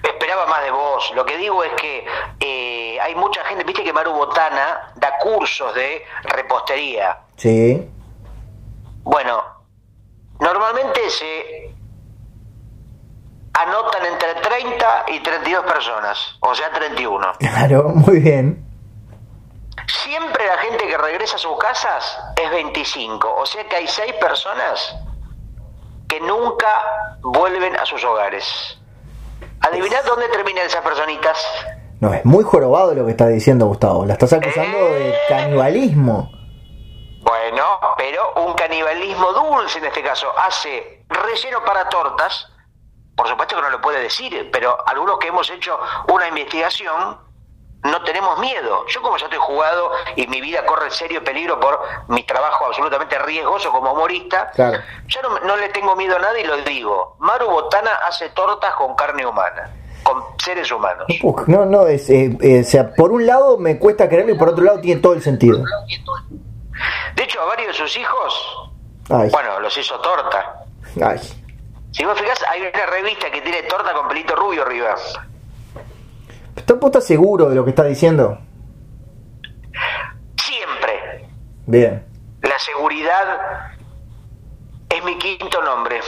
Speaker 2: esperaba más de vos. Lo que digo es que eh, hay mucha gente, viste que Maru Botana da cursos de repostería.
Speaker 1: Sí.
Speaker 2: Bueno, aparece, anotan entre 30 y 32 personas, o sea, 31. <laughs>
Speaker 1: Claro, muy bien.
Speaker 2: Siempre la gente que regresa a sus casas es 25, o sea que hay 6 personas que nunca vuelven a sus hogares. Adivinad dónde terminan esas personitas.
Speaker 1: No, es muy jorobado lo que está diciendo Gustavo. La estás acusando de canibalismo.
Speaker 2: Bueno, pero un canibalismo dulce en este caso. Hace relleno para tortas. Por supuesto que no lo puede decir, pero algunos que hemos hecho una investigación no tenemos miedo. Yo como ya estoy jugado y mi vida corre serio peligro por mi trabajo absolutamente riesgoso como humorista,
Speaker 1: Claro.
Speaker 2: yo no, no le tengo miedo a nada y lo digo. Maru Botana hace tortas con carne humana, con seres humanos.
Speaker 1: Uf, no, no, es, eh, eh, o sea, por un lado me cuesta creerlo y por otro lado tiene todo el sentido.
Speaker 2: De hecho, a varios de sus hijos,
Speaker 1: Ay,
Speaker 2: bueno, los hizo torta.
Speaker 1: ay.
Speaker 2: Si vos fijás, hay una revista que tiene torta con pelito rubio arriba.
Speaker 1: ¿Está estás seguro de lo que está diciendo?
Speaker 2: Siempre.
Speaker 1: Bien.
Speaker 2: La seguridad es mi quinto nombre.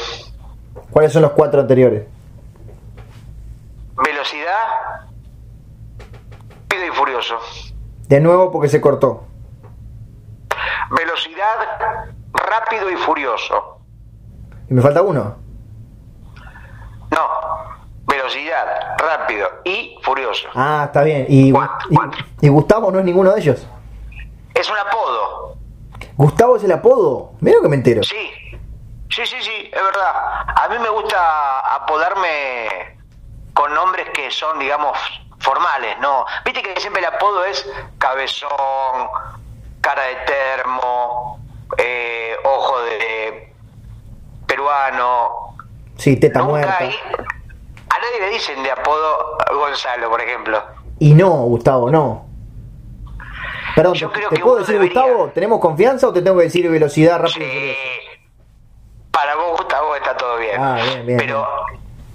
Speaker 1: ¿Cuáles son los cuatro anteriores?
Speaker 2: Velocidad, rápido y furioso.
Speaker 1: De nuevo porque se cortó.
Speaker 2: Velocidad, rápido y furioso.
Speaker 1: Y me falta uno.
Speaker 2: No, velocidad, rápido y furioso.
Speaker 1: Ah, está bien. Y,
Speaker 2: Cuatro,
Speaker 1: y-
Speaker 2: cuatro.
Speaker 1: y Gustavo no es ninguno de ellos.
Speaker 2: Es un apodo.
Speaker 1: Gustavo es el apodo. Mira que me entero.
Speaker 2: Sí, sí, sí, sí, es verdad. A mí me gusta apodarme con nombres que son, digamos, formales, ¿no? Viste que siempre el apodo es cabezón, cara de termo, eh, ojo de peruano.
Speaker 1: Sí, teta
Speaker 2: Nunca
Speaker 1: muerta.
Speaker 2: hay- A nadie le dicen de apodo Gonzalo, por ejemplo.
Speaker 1: Y no, Gustavo, no. Perdón,
Speaker 2: Yo
Speaker 1: ¿te,
Speaker 2: creo
Speaker 1: te
Speaker 2: que
Speaker 1: puedo decir
Speaker 2: debería.
Speaker 1: Gustavo? ¿Tenemos confianza o te tengo que decir velocidad rápido?
Speaker 2: Sí. Para vos, Gustavo, está todo bien.
Speaker 1: Ah, bien, bien,
Speaker 2: Pero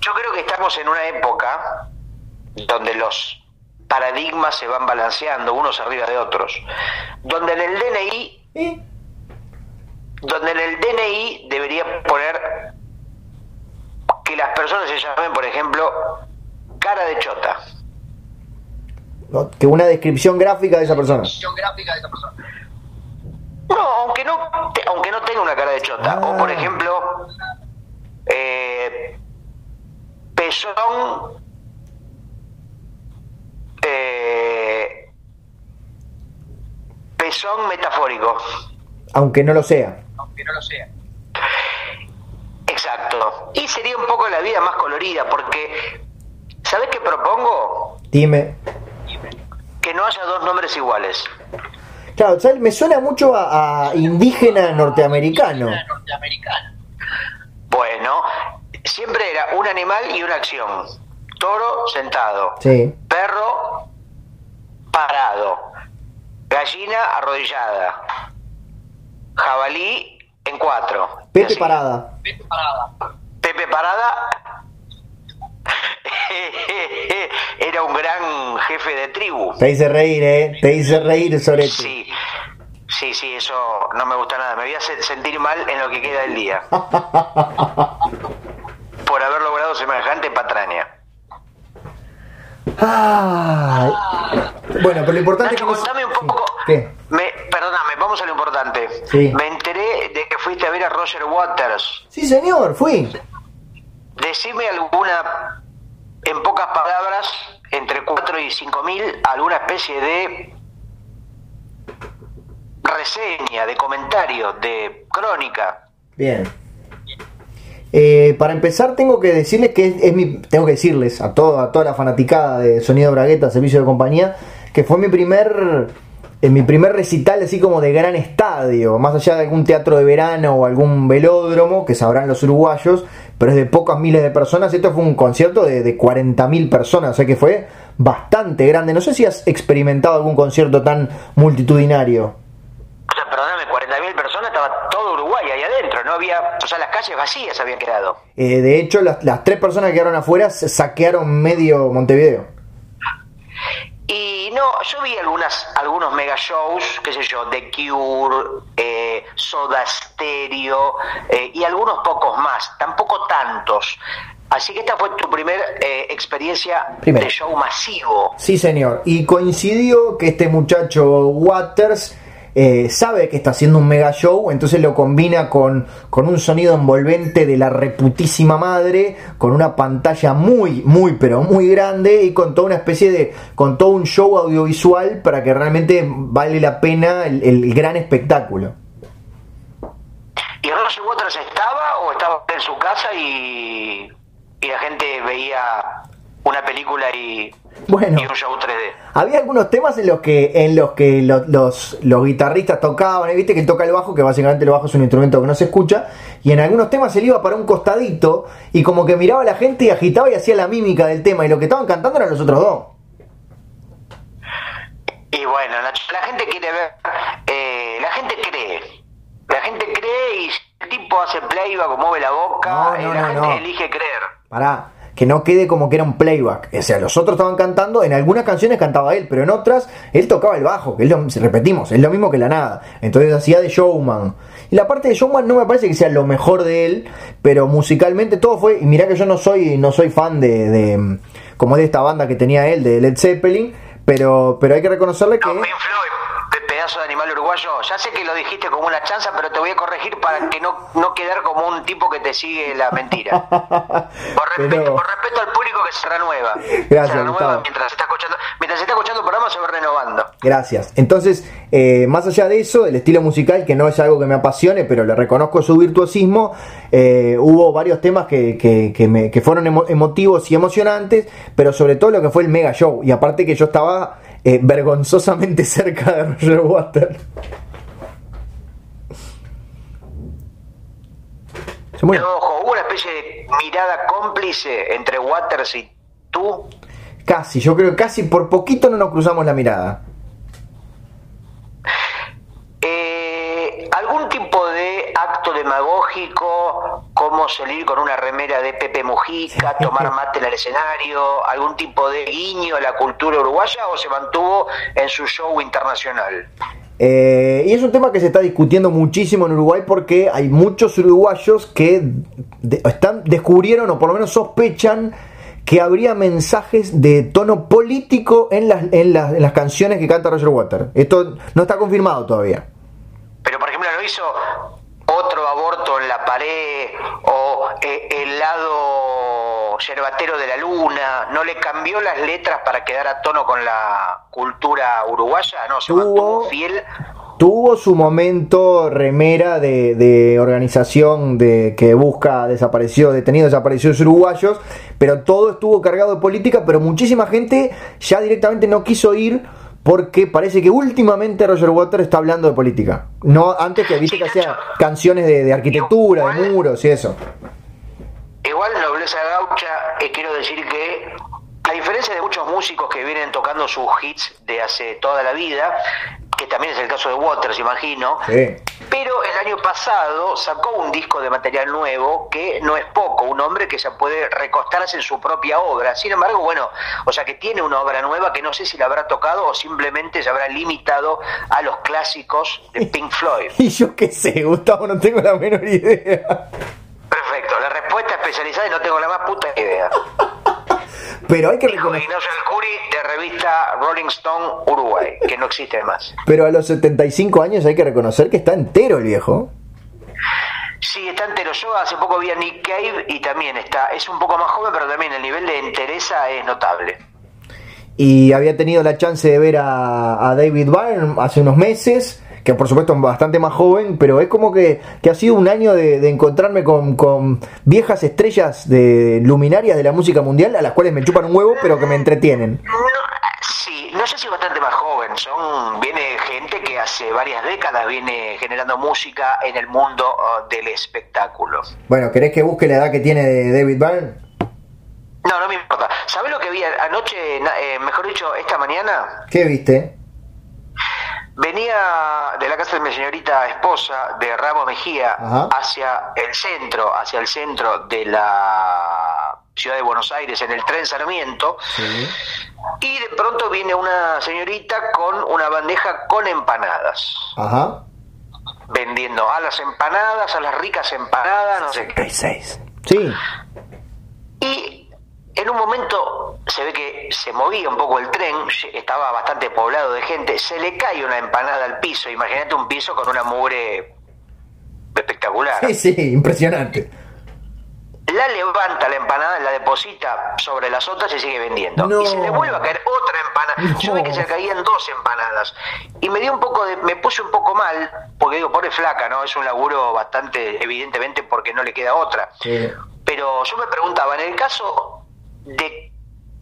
Speaker 2: yo creo que estamos en una época donde los paradigmas se van balanceando unos arriba de otros. Donde en el DNI,
Speaker 1: ¿Eh?
Speaker 2: donde en el DNI debería poner que las personas se llamen, por ejemplo, cara de chota.
Speaker 1: No, Que una descripción gráfica de esa persona.
Speaker 2: No, aunque no, aunque no tenga una cara de chota. O por
Speaker 1: Ah.
Speaker 2: ejemplo, eh, pezón, eh, pezón metafórico.
Speaker 1: Aunque no lo sea.
Speaker 2: Exacto. Y sería un poco la vida más colorida, porque, ¿sabes qué propongo?
Speaker 1: Dime.
Speaker 2: Que no haya dos nombres iguales.
Speaker 1: Claro, ¿sabes? me suena mucho a, a indígena norteamericano.
Speaker 2: Bueno, siempre era un animal y una acción. Toro sentado.
Speaker 1: Sí.
Speaker 2: Perro parado. Gallina arrodillada. Jabalí en cuatro. Y
Speaker 1: Pepe
Speaker 2: así.
Speaker 1: Parada.
Speaker 2: Pepe Parada <laughs> era un gran jefe de tribu.
Speaker 1: Te hice reír, ¿eh? Te hice reír sobre.
Speaker 2: Sí, sí, sí, eso no me gusta nada. Me voy a sentir mal en lo que queda del día. <laughs> Por haber logrado semejante patraña.
Speaker 1: Ay. Bueno, pero lo importante es que
Speaker 2: contame un poco.
Speaker 1: ¿Qué?
Speaker 2: Me, perdóname, vamos a lo importante.
Speaker 1: Sí.
Speaker 2: Me enteré de que fuiste a ver a Roger Waters.
Speaker 1: Sí, señor, fui.
Speaker 2: Decime alguna, en pocas palabras, entre 4 y 5 mil, alguna especie de reseña, de comentario, de crónica.
Speaker 1: Bien. Eh, para empezar tengo que decirles que es, mi, tengo que decirles a toda, a toda la fanaticada de Sonido Bragueta, Servicio de Compañía, que fue mi primer, eh, mi primer recital así como de gran estadio, más allá de algún teatro de verano o algún velódromo, que sabrán los uruguayos, pero es de pocas miles de personas, esto fue un concierto de, de 40.000 personas, o sea que fue bastante grande. No sé si has experimentado algún concierto tan multitudinario.
Speaker 2: O sea, perdóname, 40.000 personas, estaba todo Uruguay ahí adentro, no había, o sea, las calles vacías habían quedado.
Speaker 1: Eh, de hecho, las, las tres personas que quedaron afuera saquearon medio Montevideo.
Speaker 2: Y no, yo vi algunas, algunos mega shows, qué sé yo, The Cure, eh, Soda Stereo eh, y algunos pocos más, tampoco tantos. Así que esta fue tu primera eh, experiencia
Speaker 1: Primera.
Speaker 2: de show masivo.
Speaker 1: Sí, señor. Y coincidió que este muchacho Waters eh, sabe que está haciendo un mega show, entonces lo combina con, con un sonido envolvente de la reputísima madre, con una pantalla muy, muy, pero muy grande y con toda una especie de, con todo un show audiovisual para que realmente vale la pena el, gran espectáculo.
Speaker 2: ¿Y Roger Waters estaba o estaba en su casa y, y la gente veía una película y,
Speaker 1: Bueno.
Speaker 2: y un show 3D?
Speaker 1: Había algunos temas en los que en los que lo- los, los guitarristas tocaban, ¿eh? viste que él toca el bajo, que básicamente el bajo es un instrumento que no se escucha, y en algunos temas él iba para un costadito y como que miraba a la gente y agitaba y hacía la mímica del tema, y lo que estaban cantando eran los otros dos.
Speaker 2: Y bueno, la gente quiere ver, eh, la gente cree, la gente cree y el tipo hace playback mueve la boca,
Speaker 1: No,
Speaker 2: eh, la
Speaker 1: no,
Speaker 2: gente elige creer.
Speaker 1: Pará, que no quede como que era un playback. O sea, los otros estaban cantando, en algunas canciones cantaba él, pero en otras él tocaba el bajo, que es lo, repetimos, es lo mismo que la nada. Entonces hacía de showman. Y la parte de showman no me parece que sea lo mejor de él, pero musicalmente todo fue. Y mirá que yo no soy, no soy fan de, de como de esta banda que tenía él, de Led Zeppelin, pero, pero hay que reconocerle que.
Speaker 2: No, pedazo de animal uruguayo. Ya sé que lo dijiste como una chanza, pero te voy a corregir para que no, no quedar como un tipo que te sigue la mentira. <laughs> Por respeto,
Speaker 1: Pero-
Speaker 2: por respeto al público que se renueva.
Speaker 1: Gracias,
Speaker 2: se renueva mientras está escuchando, mientras está escuchando el programa se va renovando.
Speaker 1: Gracias. Entonces, eh, más allá de eso, el estilo musical, que no es algo que me apasione, pero le reconozco su virtuosismo, eh, hubo varios temas que, que- que me- que fueron emo- emotivos y emocionantes, pero sobre todo lo que fue el mega show. Y aparte que yo estaba eh, vergonzosamente <laughs> cerca de Roger Waters. Se.
Speaker 2: Pero ojo, hubo una especie de mirada cómplice entre Waters y tú.
Speaker 1: Casi, yo creo que casi por poquito no nos cruzamos la mirada.
Speaker 2: Eh, ¿Algún tipo de acto demagógico, como salir con una remera de Pepe Mujica, tomar mate en el escenario, algún tipo de guiño a la cultura uruguaya o se mantuvo en su show internacional?
Speaker 1: Eh, y es un tema que se está discutiendo muchísimo en Uruguay porque hay muchos uruguayos que de- están descubrieron o por lo menos sospechan que habría mensajes de tono político en las, en las, en las canciones que canta Roger Waters. Esto no está confirmado todavía.
Speaker 2: Pero, por ejemplo, ¿no hizo otro aborto en la pared o eh, el lado yerbatero de la luna? ¿No le cambió las letras para quedar a tono con la cultura uruguaya? No, se
Speaker 1: Tuvo-
Speaker 2: mantuvo fiel.
Speaker 1: Tuvo su momento remera de, de organización de que busca desaparecidos, detenidos desaparecidos uruguayos, pero todo estuvo cargado de política, pero muchísima gente ya directamente no quiso ir porque parece que últimamente Roger Waters está hablando de política. No antes que viste que hacía canciones de, de arquitectura, de muros y eso.
Speaker 2: Igual Nobleza Gaucha, eh, quiero decir que, a diferencia de muchos músicos que vienen tocando sus hits de hace toda la vida, que también es el caso de Waters, imagino,
Speaker 1: Sí.
Speaker 2: pero el año pasado sacó un disco de material nuevo que no es poco, un hombre que ya puede recostarse en su propia obra. Sin embargo, bueno, o sea que tiene una obra nueva que no sé si la habrá tocado o simplemente se habrá limitado a los clásicos de <laughs> Pink Floyd.
Speaker 1: Y yo qué sé, Gustavo, no tengo la menor idea.
Speaker 2: Perfecto, la respuesta especializada y no tengo la más puta idea. <laughs>
Speaker 1: Pero hay que reconocer.
Speaker 2: Ignacio Alcuri de revista Rolling Stone Uruguay, que no existe más.
Speaker 1: Pero a los 75 años hay que reconocer que está entero el viejo.
Speaker 2: Sí, está entero. Yo hace poco vi a Nick Cave y también está. Es un poco más joven, pero también el nivel de entereza es notable.
Speaker 1: y había tenido la chance de ver a, a David Byrne hace unos meses, que por supuesto es bastante más joven, pero es como que, que ha sido un año de, de encontrarme con, con viejas estrellas de luminarias de la música mundial, a las cuales me chupan un huevo, pero que me entretienen.
Speaker 2: No, sí, no sé si bastante más joven. Son viene gente que hace varias décadas viene generando música en el mundo uh, del espectáculo.
Speaker 1: Bueno, ¿querés que busque la edad que tiene David Byrne?
Speaker 2: No, no me importa. ¿Sabés lo que vi anoche, eh, mejor dicho, esta mañana?
Speaker 1: ¿Qué viste?
Speaker 2: Venía de la casa de mi señorita esposa, de Ramos Mejía,
Speaker 1: Ajá.
Speaker 2: hacia el centro, hacia el centro de la ciudad de Buenos Aires, en el tren Sarmiento, y de pronto viene una señorita con una bandeja con empanadas,
Speaker 1: Ajá.
Speaker 2: vendiendo a las empanadas, a las ricas empanadas, no sé qué.
Speaker 1: Sí.
Speaker 2: Y en un momento se ve que se movía un poco el tren, estaba bastante poblado de gente, se le cae una empanada al piso, imagínate un piso con una mugre espectacular.
Speaker 1: Sí, sí, impresionante.
Speaker 2: La levanta la empanada, la deposita sobre las otras y sigue vendiendo.
Speaker 1: No.
Speaker 2: Y se le vuelve a caer otra empanada.
Speaker 1: No.
Speaker 2: Yo vi que se le caían dos empanadas. Y me dio un poco de, me puse un poco mal, porque digo, pobre flaca, ¿no? Es un laburo bastante, evidentemente, porque no le queda otra.
Speaker 1: Sí.
Speaker 2: Pero yo me preguntaba, en el caso de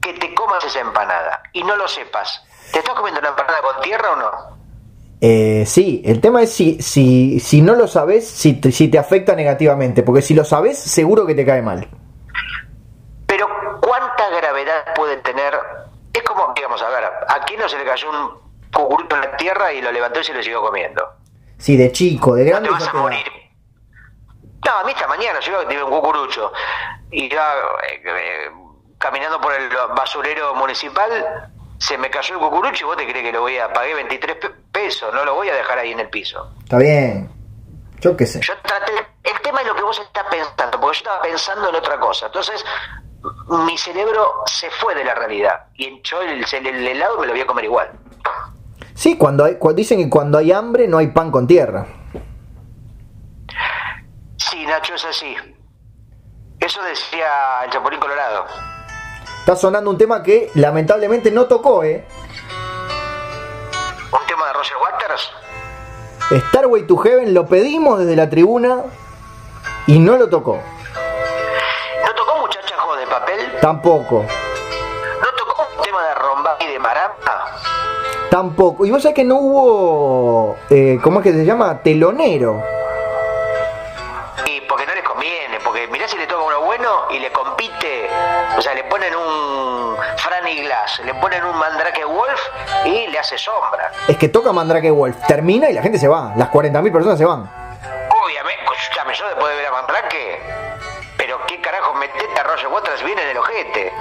Speaker 2: que te comas esa empanada y no lo sepas, ¿te estás comiendo una empanada con tierra o no?
Speaker 1: Eh, sí, el tema es si, si, si no lo sabes, si te, si te afecta negativamente, porque si lo sabes, seguro que te cae mal.
Speaker 2: Pero ¿cuánta gravedad puede tener? Es como, digamos, a ver, ¿a quién no se le cayó un cucurucho en la tierra y lo levantó y se lo siguió comiendo?
Speaker 1: Si de chico, de
Speaker 2: No
Speaker 1: grande
Speaker 2: te vas a
Speaker 1: da.
Speaker 2: morir. No, a mí esta mañana yo un cucurucho y ya eh, eh, caminando por el basurero municipal se me cayó el cucurucho y vos te crees que lo voy a pagué 23 pe- pesos, no lo voy a dejar ahí en el piso.
Speaker 1: Está bien. Yo qué sé.
Speaker 2: Yo traté, el tema es lo que vos estás pensando, porque yo estaba pensando en otra cosa. Entonces, mi cerebro se fue de la realidad y yo el, el- el helado me lo voy a comer igual.
Speaker 1: Sí, cuando hay, cuando dicen que cuando hay hambre no hay pan con tierra.
Speaker 2: Sí, Nacho, es así. Eso decía el Chapulín Colorado.
Speaker 1: Está sonando un tema que lamentablemente no tocó, ¿eh?
Speaker 2: Un tema de Roger Waters.
Speaker 1: Starway to Heaven lo pedimos desde la tribuna y no lo tocó.
Speaker 2: ¿No tocó Muchachajos de Papel?
Speaker 1: Tampoco.
Speaker 2: ¿No tocó un tema de Romba y de Maramba?
Speaker 1: Tampoco. Y vos sabés que no hubo. eh, ¿Cómo es que se llama? Telonero.
Speaker 2: Porque mirá si le toca uno bueno y le compite, o sea, le ponen un Franny Glass, le ponen un Mandrake Wolf y le hace sombra.
Speaker 1: Es que toca Mandrake Wolf. Termina y la gente se va. Las 40.000 personas se van.
Speaker 2: Obviamente, escúchame, yo después de ver a Mandrake, pero qué carajo metete a Roger Waters bien en el ojete.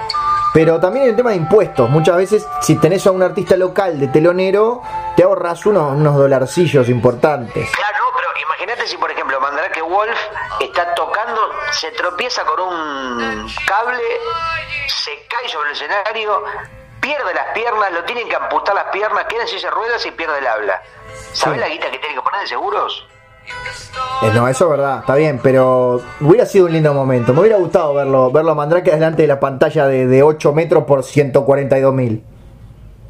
Speaker 1: Pero también un tema de impuestos. Muchas veces, si tenés a un artista local de telonero, te ahorras unos, unos dolarcillos importantes.
Speaker 2: Claro, si, por ejemplo, Mandrake Wolf está tocando, se tropieza con un cable, se cae sobre el escenario, pierde las piernas, lo tienen que amputar las piernas, queda en silla de ruedas y pierde el habla. ¿Sabes
Speaker 1: Sí.
Speaker 2: la guita que tiene que poner de seguros?
Speaker 1: Eh, no, eso es verdad, está bien, pero hubiera sido un lindo momento. Me hubiera gustado verlo, verlo a Mandrake delante de la pantalla de, de 8 metros por 142 mil.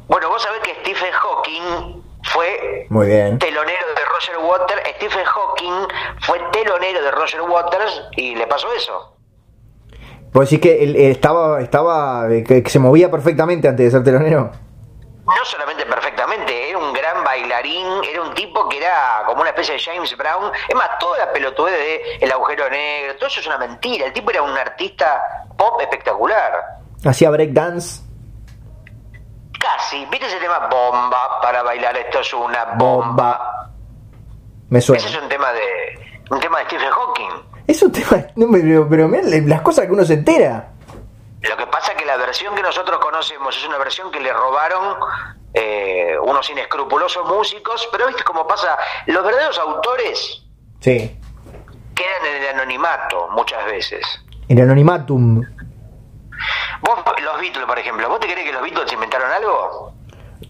Speaker 2: Bueno, vos sabés que Stephen Hawking fue
Speaker 1: Muy bien.
Speaker 2: telonero Roger Waters, Stephen Hawking fue telonero de Roger Waters y le pasó eso.
Speaker 1: Pues sí que él, eh, estaba, estaba eh, que, que se movía perfectamente antes de ser telonero.
Speaker 2: no solamente perfectamente, era un gran bailarín, era un tipo que era como una especie de James Brown. Es más, toda la pelotudez de El Agujero Negro, todo eso es una mentira. El tipo era un artista pop espectacular.
Speaker 1: Hacía breakdance.
Speaker 2: Casi, ¿viste ese tema? Bomba, para bailar esto es una bomba.
Speaker 1: Me suena.
Speaker 2: Ese es un tema de un tema de Stephen Hawking.
Speaker 1: Es un tema. no, pero, pero mirá las cosas que uno se entera.
Speaker 2: Lo que pasa es que la versión que nosotros conocemos es una versión que le robaron eh, unos inescrupulosos músicos, pero viste cómo pasa, los verdaderos autores
Speaker 1: Sí.
Speaker 2: quedan en el anonimato muchas veces.
Speaker 1: El anonimatum.
Speaker 2: Vos, los Beatles, por ejemplo, ¿vos te crees que los Beatles inventaron algo?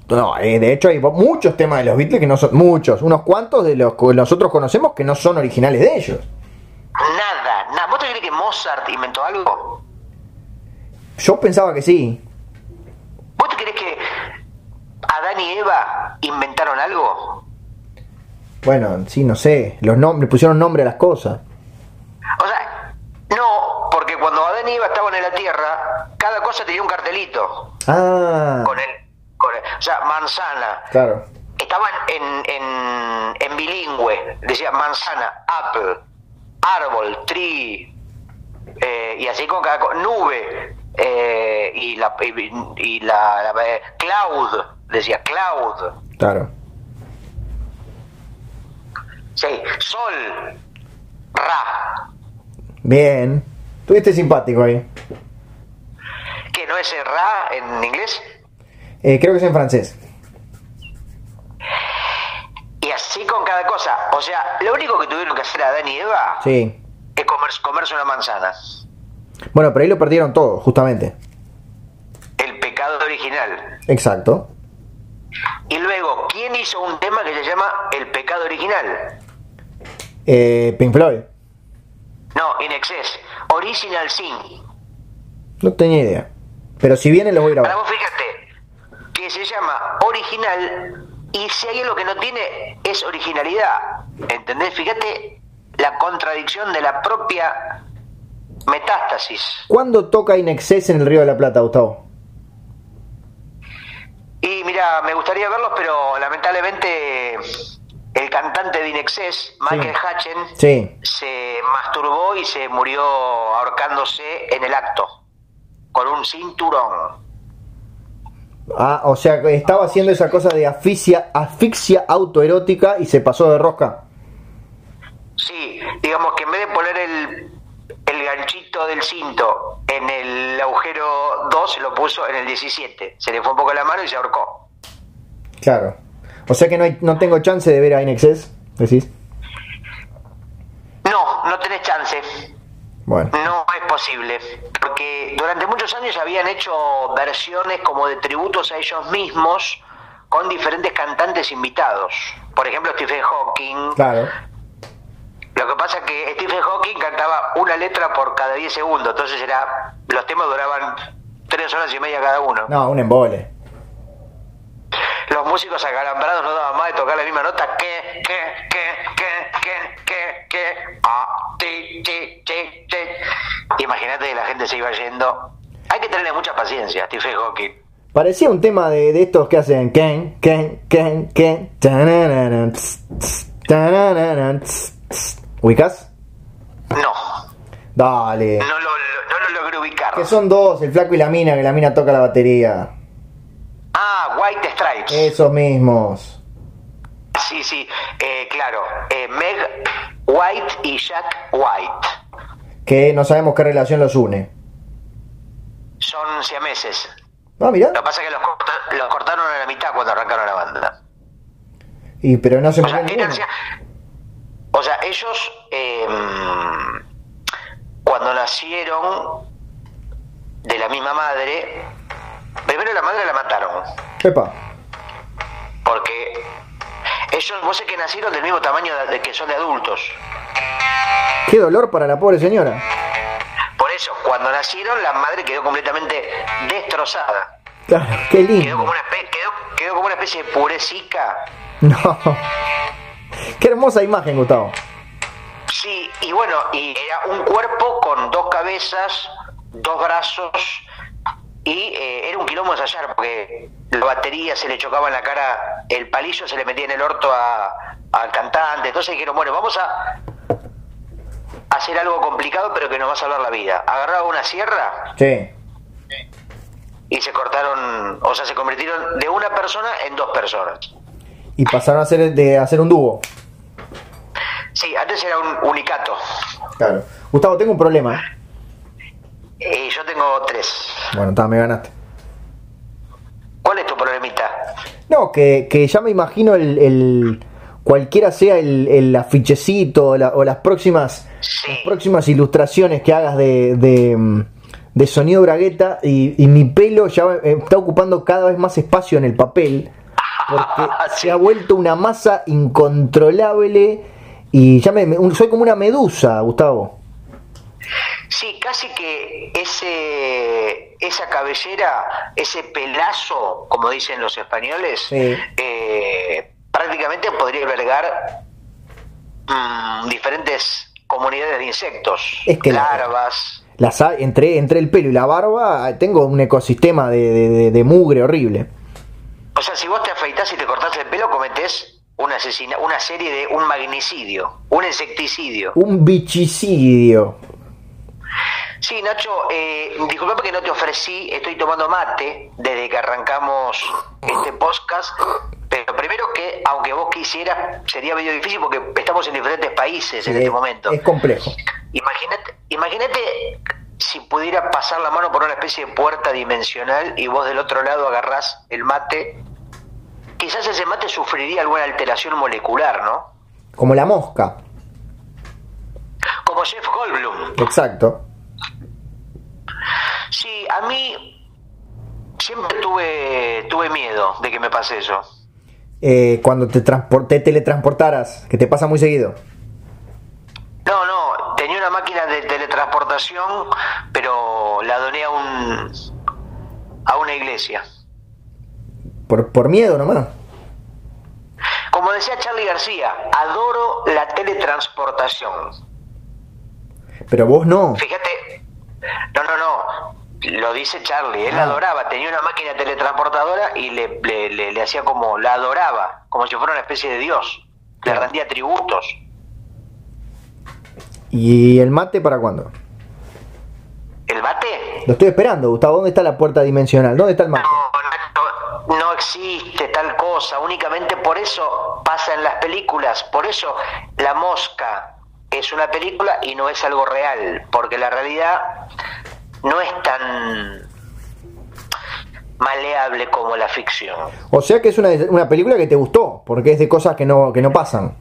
Speaker 1: No, eh, de hecho hay muchos temas de los Beatles que no son. Muchos, unos cuantos de los que nosotros conocemos que no son originales de ellos.
Speaker 2: Nada, nada. ¿Vos te crees que Mozart inventó algo?
Speaker 1: Yo pensaba que sí.
Speaker 2: ¿Vos te crees que Adán y Eva inventaron algo?
Speaker 1: Bueno, sí, no sé. Los nombres, pusieron nombre a las cosas.
Speaker 2: O sea, no, porque cuando Adán y Eva estaban en la tierra, cada cosa tenía un cartelito
Speaker 1: Ah,
Speaker 2: con el, con o sea, manzana.
Speaker 1: claro.
Speaker 2: Estaban en, en, en bilingüe, decía manzana, apple, árbol, tree, eh, y así con cada nube, eh, y la, y, y la, la- eh, cloud, decía cloud,
Speaker 1: Claro.
Speaker 2: sí, sol, ra.
Speaker 1: Bien. Tuviste simpático ahí.
Speaker 2: es Ra en inglés?
Speaker 1: Eh, creo que es en francés.
Speaker 2: Y así con cada cosa. O sea, lo único que tuvieron que hacer Adán y Eva
Speaker 1: Sí.
Speaker 2: es comer, comerse una manzana.
Speaker 1: Bueno, pero ahí lo perdieron todo, justamente.
Speaker 2: El pecado original.
Speaker 1: Exacto.
Speaker 2: Y luego, ¿quién hizo un tema que se llama El pecado original?
Speaker 1: Eh, Pink Floyd.
Speaker 2: No, In Excess. Original Sin.
Speaker 1: No tenía idea. Pero si viene lo voy a
Speaker 2: Ahora
Speaker 1: grabar.
Speaker 2: vos fíjate que se llama original y si hay algo que no tiene es originalidad. ¿Entendés? Fíjate la contradicción de la propia metástasis.
Speaker 1: ¿Cuándo toca Inexcess en el Río de la Plata, Gustavo?
Speaker 2: Y mira, me gustaría verlos, pero lamentablemente el cantante de Inexcess, Michael Hatchen,
Speaker 1: Sí.
Speaker 2: se masturbó y se murió ahorcándose en el acto, con un cinturón.
Speaker 1: Ah, o sea, que estaba haciendo esa cosa de asfixia, asfixia autoerótica y se pasó de rosca.
Speaker 2: Sí, digamos que en vez de poner el, el ganchito del cinto en el agujero 2, lo puso en el 17. Se le fue un poco la mano y se ahorcó.
Speaker 1: Claro. O sea que no, hay, no tengo chance de ver a Inexcess, decís.
Speaker 2: No, no tenés chance.
Speaker 1: Bueno.
Speaker 2: No es posible, porque durante muchos años habían hecho versiones como de tributos a ellos mismos con diferentes cantantes invitados. Por ejemplo, Stephen Hawking.
Speaker 1: Claro.
Speaker 2: Lo que pasa es que Stephen Hawking cantaba una letra por cada 10 segundos, entonces era los temas duraban 3 horas y media cada uno.
Speaker 1: No, un embole.
Speaker 2: Los músicos acalambrados no daban más de tocar la misma nota que, que, que, que, que, que, que, ah, ti. Imagínate que la gente se iba yendo. Hay que tenerle mucha paciencia, Stephen Hawking.
Speaker 1: Parecía un tema de, de estos que hacen Ken, Ken, Ken, Ken. tanananan, tss, tss, tanananan, tss, tss. ¿Ubicás?
Speaker 2: No,
Speaker 1: Dale.
Speaker 2: no lo, no lo logré ubicar.
Speaker 1: Que son dos, el flaco y la mina, que la mina toca la batería.
Speaker 2: Ah, White Stripes.
Speaker 1: Esos mismos.
Speaker 2: Sí, sí, eh, claro. Eh, Meg White y Jack White
Speaker 1: Que no sabemos qué relación los une.
Speaker 2: son siameses.
Speaker 1: Ah, mira.
Speaker 2: Lo que pasa es que los, corta- los cortaron a la mitad cuando arrancaron la banda.
Speaker 1: Y pero no se
Speaker 2: O sea, eran o sea, ellos eh, cuando nacieron de la misma madre, primero la madre la mataron,
Speaker 1: Epa.
Speaker 2: porque ellos, vos sé que nacieron del mismo tamaño de, que son de adultos.
Speaker 1: Qué dolor para la pobre señora.
Speaker 2: Por eso, cuando nacieron, la madre quedó completamente destrozada.
Speaker 1: Claro, qué
Speaker 2: Quedó
Speaker 1: lindo.
Speaker 2: como una, espe- quedó, quedó como una especie de purecica.
Speaker 1: No. Qué hermosa imagen, Gustavo.
Speaker 2: Sí, y bueno, y era un cuerpo con dos cabezas, dos brazos, y eh, era un quilombo ensayar, porque la batería se le chocaba en la cara, el palillo se le metía en el orto a- al cantante, entonces dijeron, bueno, vamos a hacer algo complicado, pero que nos va a salvar la vida. Agarraron una sierra
Speaker 1: Sí.
Speaker 2: y se cortaron, o sea, se convirtieron de una persona en dos personas.
Speaker 1: Y pasaron a hacer, de hacer un dúo.
Speaker 2: Sí, antes era un unicato,
Speaker 1: Claro. Gustavo, tengo un problema.
Speaker 2: Y yo tengo tres.
Speaker 1: Bueno, está, me ganaste.
Speaker 2: ¿Cuál es tu problemita?
Speaker 1: No, que, que ya me imagino el, el- cualquiera sea el, el afichecito o, la- o las próximas
Speaker 2: Sí.
Speaker 1: las próximas ilustraciones que hagas de, de, de sonido bragueta y, y mi pelo ya eh, está ocupando cada vez más espacio en el papel porque <laughs>
Speaker 2: Sí.
Speaker 1: se ha vuelto una masa incontrolable y ya me, soy como una medusa, Gustavo.
Speaker 2: Sí, casi que ese, esa cabellera, ese pelazo, como dicen los españoles,
Speaker 1: Sí.
Speaker 2: eh, prácticamente podría albergar mm, diferentes comunidades de insectos,
Speaker 1: Es que la-
Speaker 2: larvas.
Speaker 1: Las, ha- entre, entre el pelo y la barba tengo un ecosistema de, de- de- mugre horrible.
Speaker 2: O sea, si vos te afeitas y te cortás el pelo, cometés una, asesina una serie de un magnicidio, un insecticidio.
Speaker 1: Un bichicidio.
Speaker 2: Sí, Nacho, eh, disculpa que no te ofrecí, estoy tomando mate desde que arrancamos este podcast, pero primero que, aunque vos quisieras, sería medio difícil porque estamos en diferentes países en
Speaker 1: Eh,
Speaker 2: este momento.
Speaker 1: Es complejo.
Speaker 2: Imagínate, imagínate si pudiera pasar la mano por una especie de puerta dimensional y vos del otro lado agarrás el mate, quizás ese mate sufriría alguna alteración molecular, ¿no?
Speaker 1: Como la mosca.
Speaker 2: Como Jeff Goldblum.
Speaker 1: Exacto.
Speaker 2: Sí, a mí siempre tuve, tuve miedo de que me pase eso.
Speaker 1: Eh, cuando te, transpor- te teletransportaras, que te pasa muy seguido.
Speaker 2: No, no, tenía una máquina de teletransportación, pero la doné a un a una iglesia.
Speaker 1: Por, por miedo nomás.
Speaker 2: Como decía Charlie García, adoro la teletransportación.
Speaker 1: Pero vos no.
Speaker 2: Fíjate, no, no, no, lo dice Charlie, él la
Speaker 1: Ah.
Speaker 2: adoraba, tenía una máquina teletransportadora y le, le, le- le hacía como, la adoraba, como si fuera una especie de dios, le rendía tributos.
Speaker 1: ¿Y el mate para cuándo?
Speaker 2: ¿El bate?
Speaker 1: Lo estoy esperando, Gustavo. ¿Dónde está la puerta dimensional? ¿Dónde está el mate?
Speaker 2: No, no, no existe tal cosa, únicamente por eso pasa en las películas, por eso La Mosca es una película y no es algo real, porque la realidad no es tan maleable como la ficción.
Speaker 1: O sea que es una, una película que te gustó, porque es de cosas que no, que no pasan.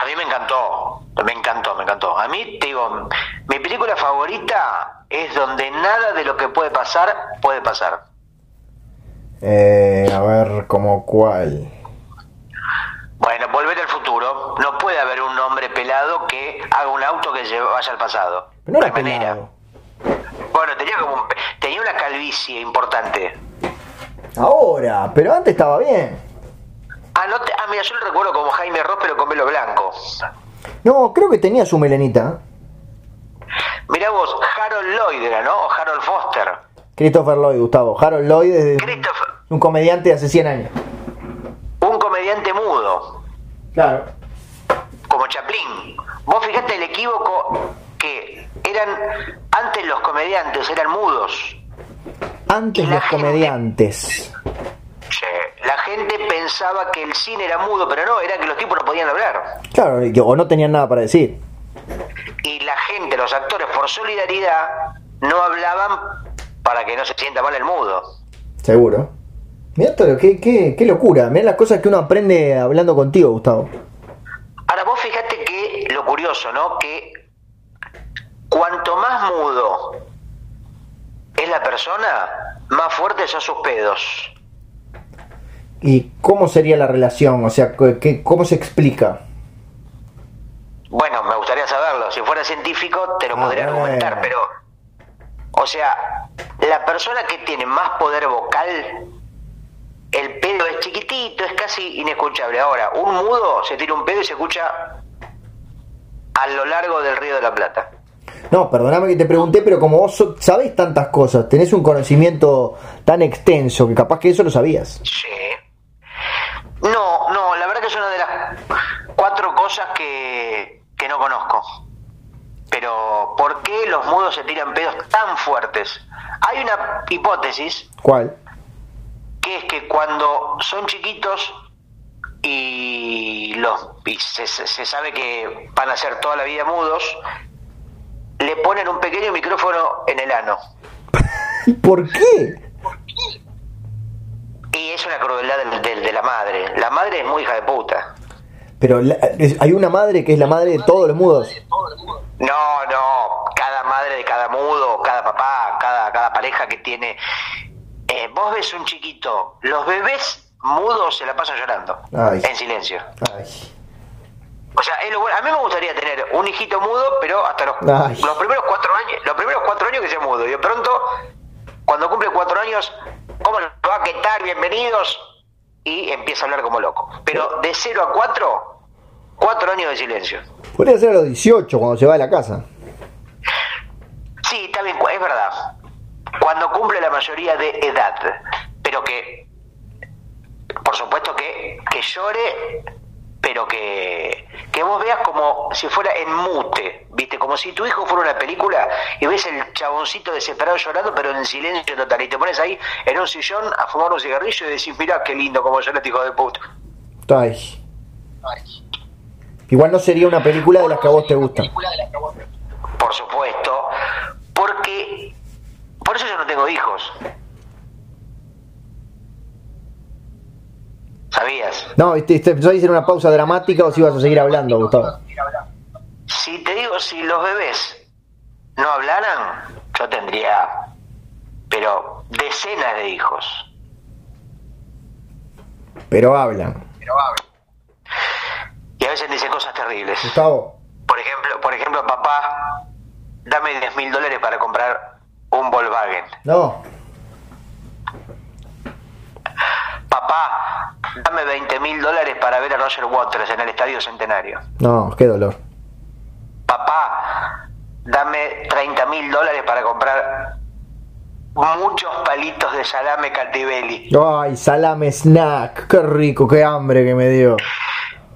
Speaker 2: A mí me encantó, me encantó, me encantó. A mí, te digo, mi película favorita es donde nada de lo que puede pasar puede pasar.
Speaker 1: Eh, a ver, como cuál.
Speaker 2: Bueno, volver al futuro. No puede haber que haga un auto que vaya al pasado.
Speaker 1: Pero no era
Speaker 2: manera. Bueno, tenía como un tenía una calvicie importante.
Speaker 1: Ahora, pero antes estaba bien.
Speaker 2: Ah, no te- ah, mira, yo lo recuerdo como Jaime Ross, pero con pelo blanco.
Speaker 1: No, creo que tenía su melenita.
Speaker 2: Mirá vos, Harold Lloyd era, ¿no? O Harold Foster.
Speaker 1: Christopher Lloyd, Gustavo. Harold Lloyd es
Speaker 2: Christopher,
Speaker 1: un comediante de hace 100 años.
Speaker 2: un comediante mudo.
Speaker 1: Claro.
Speaker 2: Como Chaplin. Vos fijate el equívoco que eran antes los comediantes eran mudos.
Speaker 1: Antes los
Speaker 2: gente-
Speaker 1: comediantes.
Speaker 2: Che, La gente pensaba que el cine era mudo, pero no, era que los tipos no podían hablar.
Speaker 1: Claro, o no tenían nada para decir.
Speaker 2: Y la gente, los actores, por solidaridad, no hablaban para que no se sienta mal el mudo.
Speaker 1: Seguro. Mira todo, qué, qué, qué locura. Mira las cosas que uno aprende hablando contigo, Gustavo.
Speaker 2: Ahora vos fíjate que lo curioso, ¿no? Que cuanto más mudo es la persona, más fuertes son sus pedos.
Speaker 1: ¿Y cómo sería la relación? O sea, ¿qué, ¿cómo se explica?
Speaker 2: Bueno, me gustaría saberlo. Si fuera científico, te lo
Speaker 1: Ah,
Speaker 2: podría argumentar, pero. O sea, la persona que tiene más poder vocal, el pedo es chiquitito, es casi inescuchable. Ahora, un mudo se tira un pedo y se escucha a lo largo del Río de la Plata.
Speaker 1: No, perdóname que te pregunté, pero como vos so- sabés tantas cosas, tenés un conocimiento tan extenso que capaz que eso lo sabías.
Speaker 2: Sí. No, no, la verdad que es una de las cuatro cosas que, que no conozco. Pero, ¿por qué los mudos se tiran pedos tan fuertes? Hay una hipótesis
Speaker 1: ¿Cuál?
Speaker 2: Que es que cuando son chiquitos y los y se, se- sabe que van a ser toda la vida mudos, le ponen un pequeño micrófono en el ano. <laughs>
Speaker 1: ¿Por qué?
Speaker 2: Y es una crueldad del- del- de la madre. La madre es muy hija de puta.
Speaker 1: Pero la- hay una madre que es la madre de todos los mudos.
Speaker 2: No, no, cada madre de cada mudo, cada papá, cada, cada pareja que tiene... Eh, vos ves un chiquito, los bebés mudos se la pasan llorando,
Speaker 1: Ay.
Speaker 2: en silencio.
Speaker 1: Ay.
Speaker 2: O sea, es lo bueno. a mí me gustaría tener un hijito mudo, pero hasta los, los primeros cuatro años, los primeros cuatro años que sea mudo. Y de pronto, cuando cumple cuatro años, ¿cómo va? ¿Qué tal? Bienvenidos. Y empieza a hablar como loco. Pero de cero a cuatro, cuatro años de silencio.
Speaker 1: Podría ser a los 18 cuando se va de la casa.
Speaker 2: Sí, está bien, es verdad. Cuando cumple la mayoría de edad. Pero que, por supuesto que, que llore, pero que, que vos veas como si fuera en mute, ¿viste? Como si tu hijo fuera una película y ves el chaboncito desesperado llorando, pero en silencio total. Y te pones ahí en un sillón a fumar un cigarrillo y decís, mirá qué lindo como llora este hijo de puta.
Speaker 1: Ay. Igual no sería una película de las que a vos te gustan.
Speaker 2: Por supuesto, porque por eso yo
Speaker 1: no tengo hijos. ¿Sabías? No, este, este, te, te a hacer una pausa dramática o si vas a seguir hablando, Gustavo.
Speaker 2: Si te digo, si los bebés no hablaran, yo tendría, pero decenas de hijos.
Speaker 1: Pero hablan. Pero hablan.
Speaker 2: Y a veces dicen cosas terribles.
Speaker 1: Gustavo.
Speaker 2: Por ejemplo, por ejemplo papá, dame 10 mil dólares para comprar un Volkswagen.
Speaker 1: no.
Speaker 2: Papá, dame 20 mil dólares para ver a Roger Waters en el Estadio Centenario.
Speaker 1: No, qué dolor.
Speaker 2: Papá, dame 30 mil dólares para comprar muchos palitos de salame Catibelli.
Speaker 1: Ay, salame snack. Qué rico, qué hambre que me dio.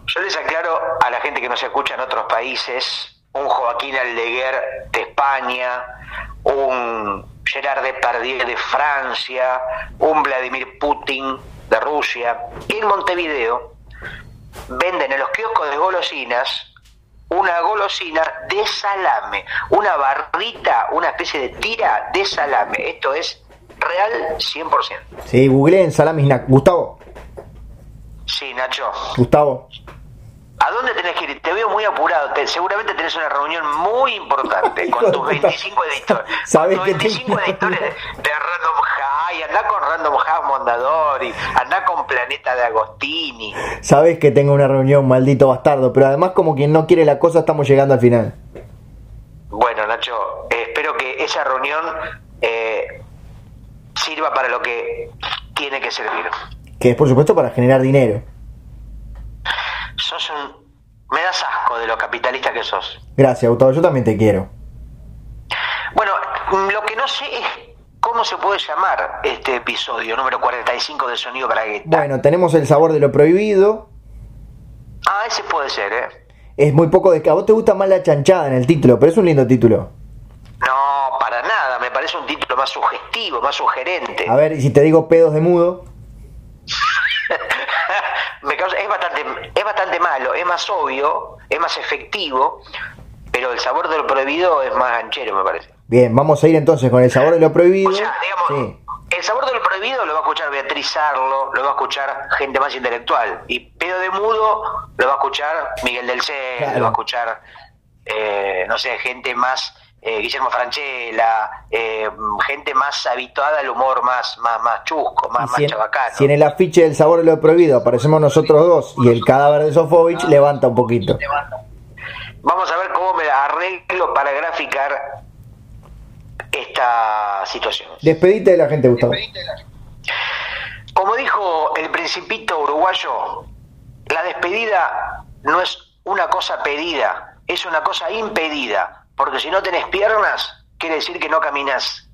Speaker 2: Yo les aclaro a la gente que nos escucha en otros países, un Joaquín Aldeguer de España, un Gerard Depardieu de Francia, un Vladimir Putin de Rusia, en Montevideo venden en los kioscos de golosinas una golosina de salame, una barrita, una especie de tira de salame. Esto es real 100%.
Speaker 1: Sí, googleen salame snack. Gustavo,
Speaker 2: Sí, Nacho.
Speaker 1: Gustavo.
Speaker 2: ¿A dónde tenés que ir? Te veo muy apurado. Te- seguramente tenés una reunión muy importante <laughs> con tus
Speaker 1: puta.
Speaker 2: 25 editores.
Speaker 1: Sabés
Speaker 2: con tus
Speaker 1: que
Speaker 2: 25
Speaker 1: tengo-
Speaker 2: editores de, Random High. Andá con Random House Mondadori. Andá con Planeta de Agostini.
Speaker 1: Sabes que tengo una reunión, maldito bastardo, pero además como quien no quiere la cosa estamos llegando al final.
Speaker 2: Bueno, Nacho, eh, espero que esa reunión eh, sirva para lo que tiene que servir.
Speaker 1: Que es por supuesto para generar dinero.
Speaker 2: Sos un... Me das asco de lo capitalista que sos.
Speaker 1: Gracias, Gustavo, yo también te quiero.
Speaker 2: Bueno, mm, lo que no sé es cómo se puede llamar este episodio número 45 de Sonido Bragueta.
Speaker 1: Bueno, tenemos el sabor de lo prohibido.
Speaker 2: Ah, ese puede ser, ¿eh?
Speaker 1: Es muy poco de... A vos te gusta más la chanchada en el título, pero es un lindo título.
Speaker 2: No, para nada, me parece un título más sugestivo, más sugerente.
Speaker 1: A ver, y si te digo pedos de mudo. <laughs>
Speaker 2: me causa, es, bastante, es bastante malo, es más obvio, es más efectivo, pero el sabor de lo prohibido es más ganchero, me parece.
Speaker 1: Bien, vamos a ir entonces con el sabor de lo prohibido.
Speaker 2: O sea, digamos,
Speaker 1: Sí.
Speaker 2: el sabor de lo prohibido lo va a escuchar Beatriz Arlo, lo va a escuchar gente más intelectual. Y pedo de mudo lo va a escuchar Miguel del Cel,
Speaker 1: Claro.
Speaker 2: lo va a escuchar, eh, no sé, gente más, eh, Guillermo Franchella, eh, gente más habituada al humor más, más, más chusco, más,
Speaker 1: si,
Speaker 2: chabacano.
Speaker 1: si en el afiche del sabor de lo prohibido aparecemos nosotros dos y el cadáver de Sofovich levanta un poquito.
Speaker 2: Vamos a ver cómo me arreglo para graficar esta situación.
Speaker 1: Despedite de la gente, Gustavo.
Speaker 2: Como dijo el principito uruguayo, la despedida no es una cosa pedida, es una cosa impedida, porque si no tenés piernas, quiere decir que no caminas.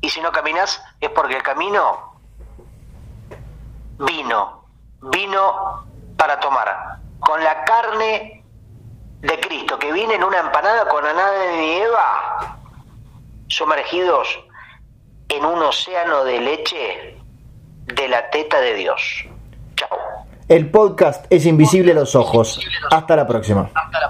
Speaker 2: Y si no caminas, es porque el camino vino, vino para tomar, con la carne de Cristo, que viene en una empanada con Adán y Eva, sumergidos en un océano de leche de la teta de Dios. Chao.
Speaker 1: El podcast es invisible a los ojos. Hasta la próxima.
Speaker 2: Hasta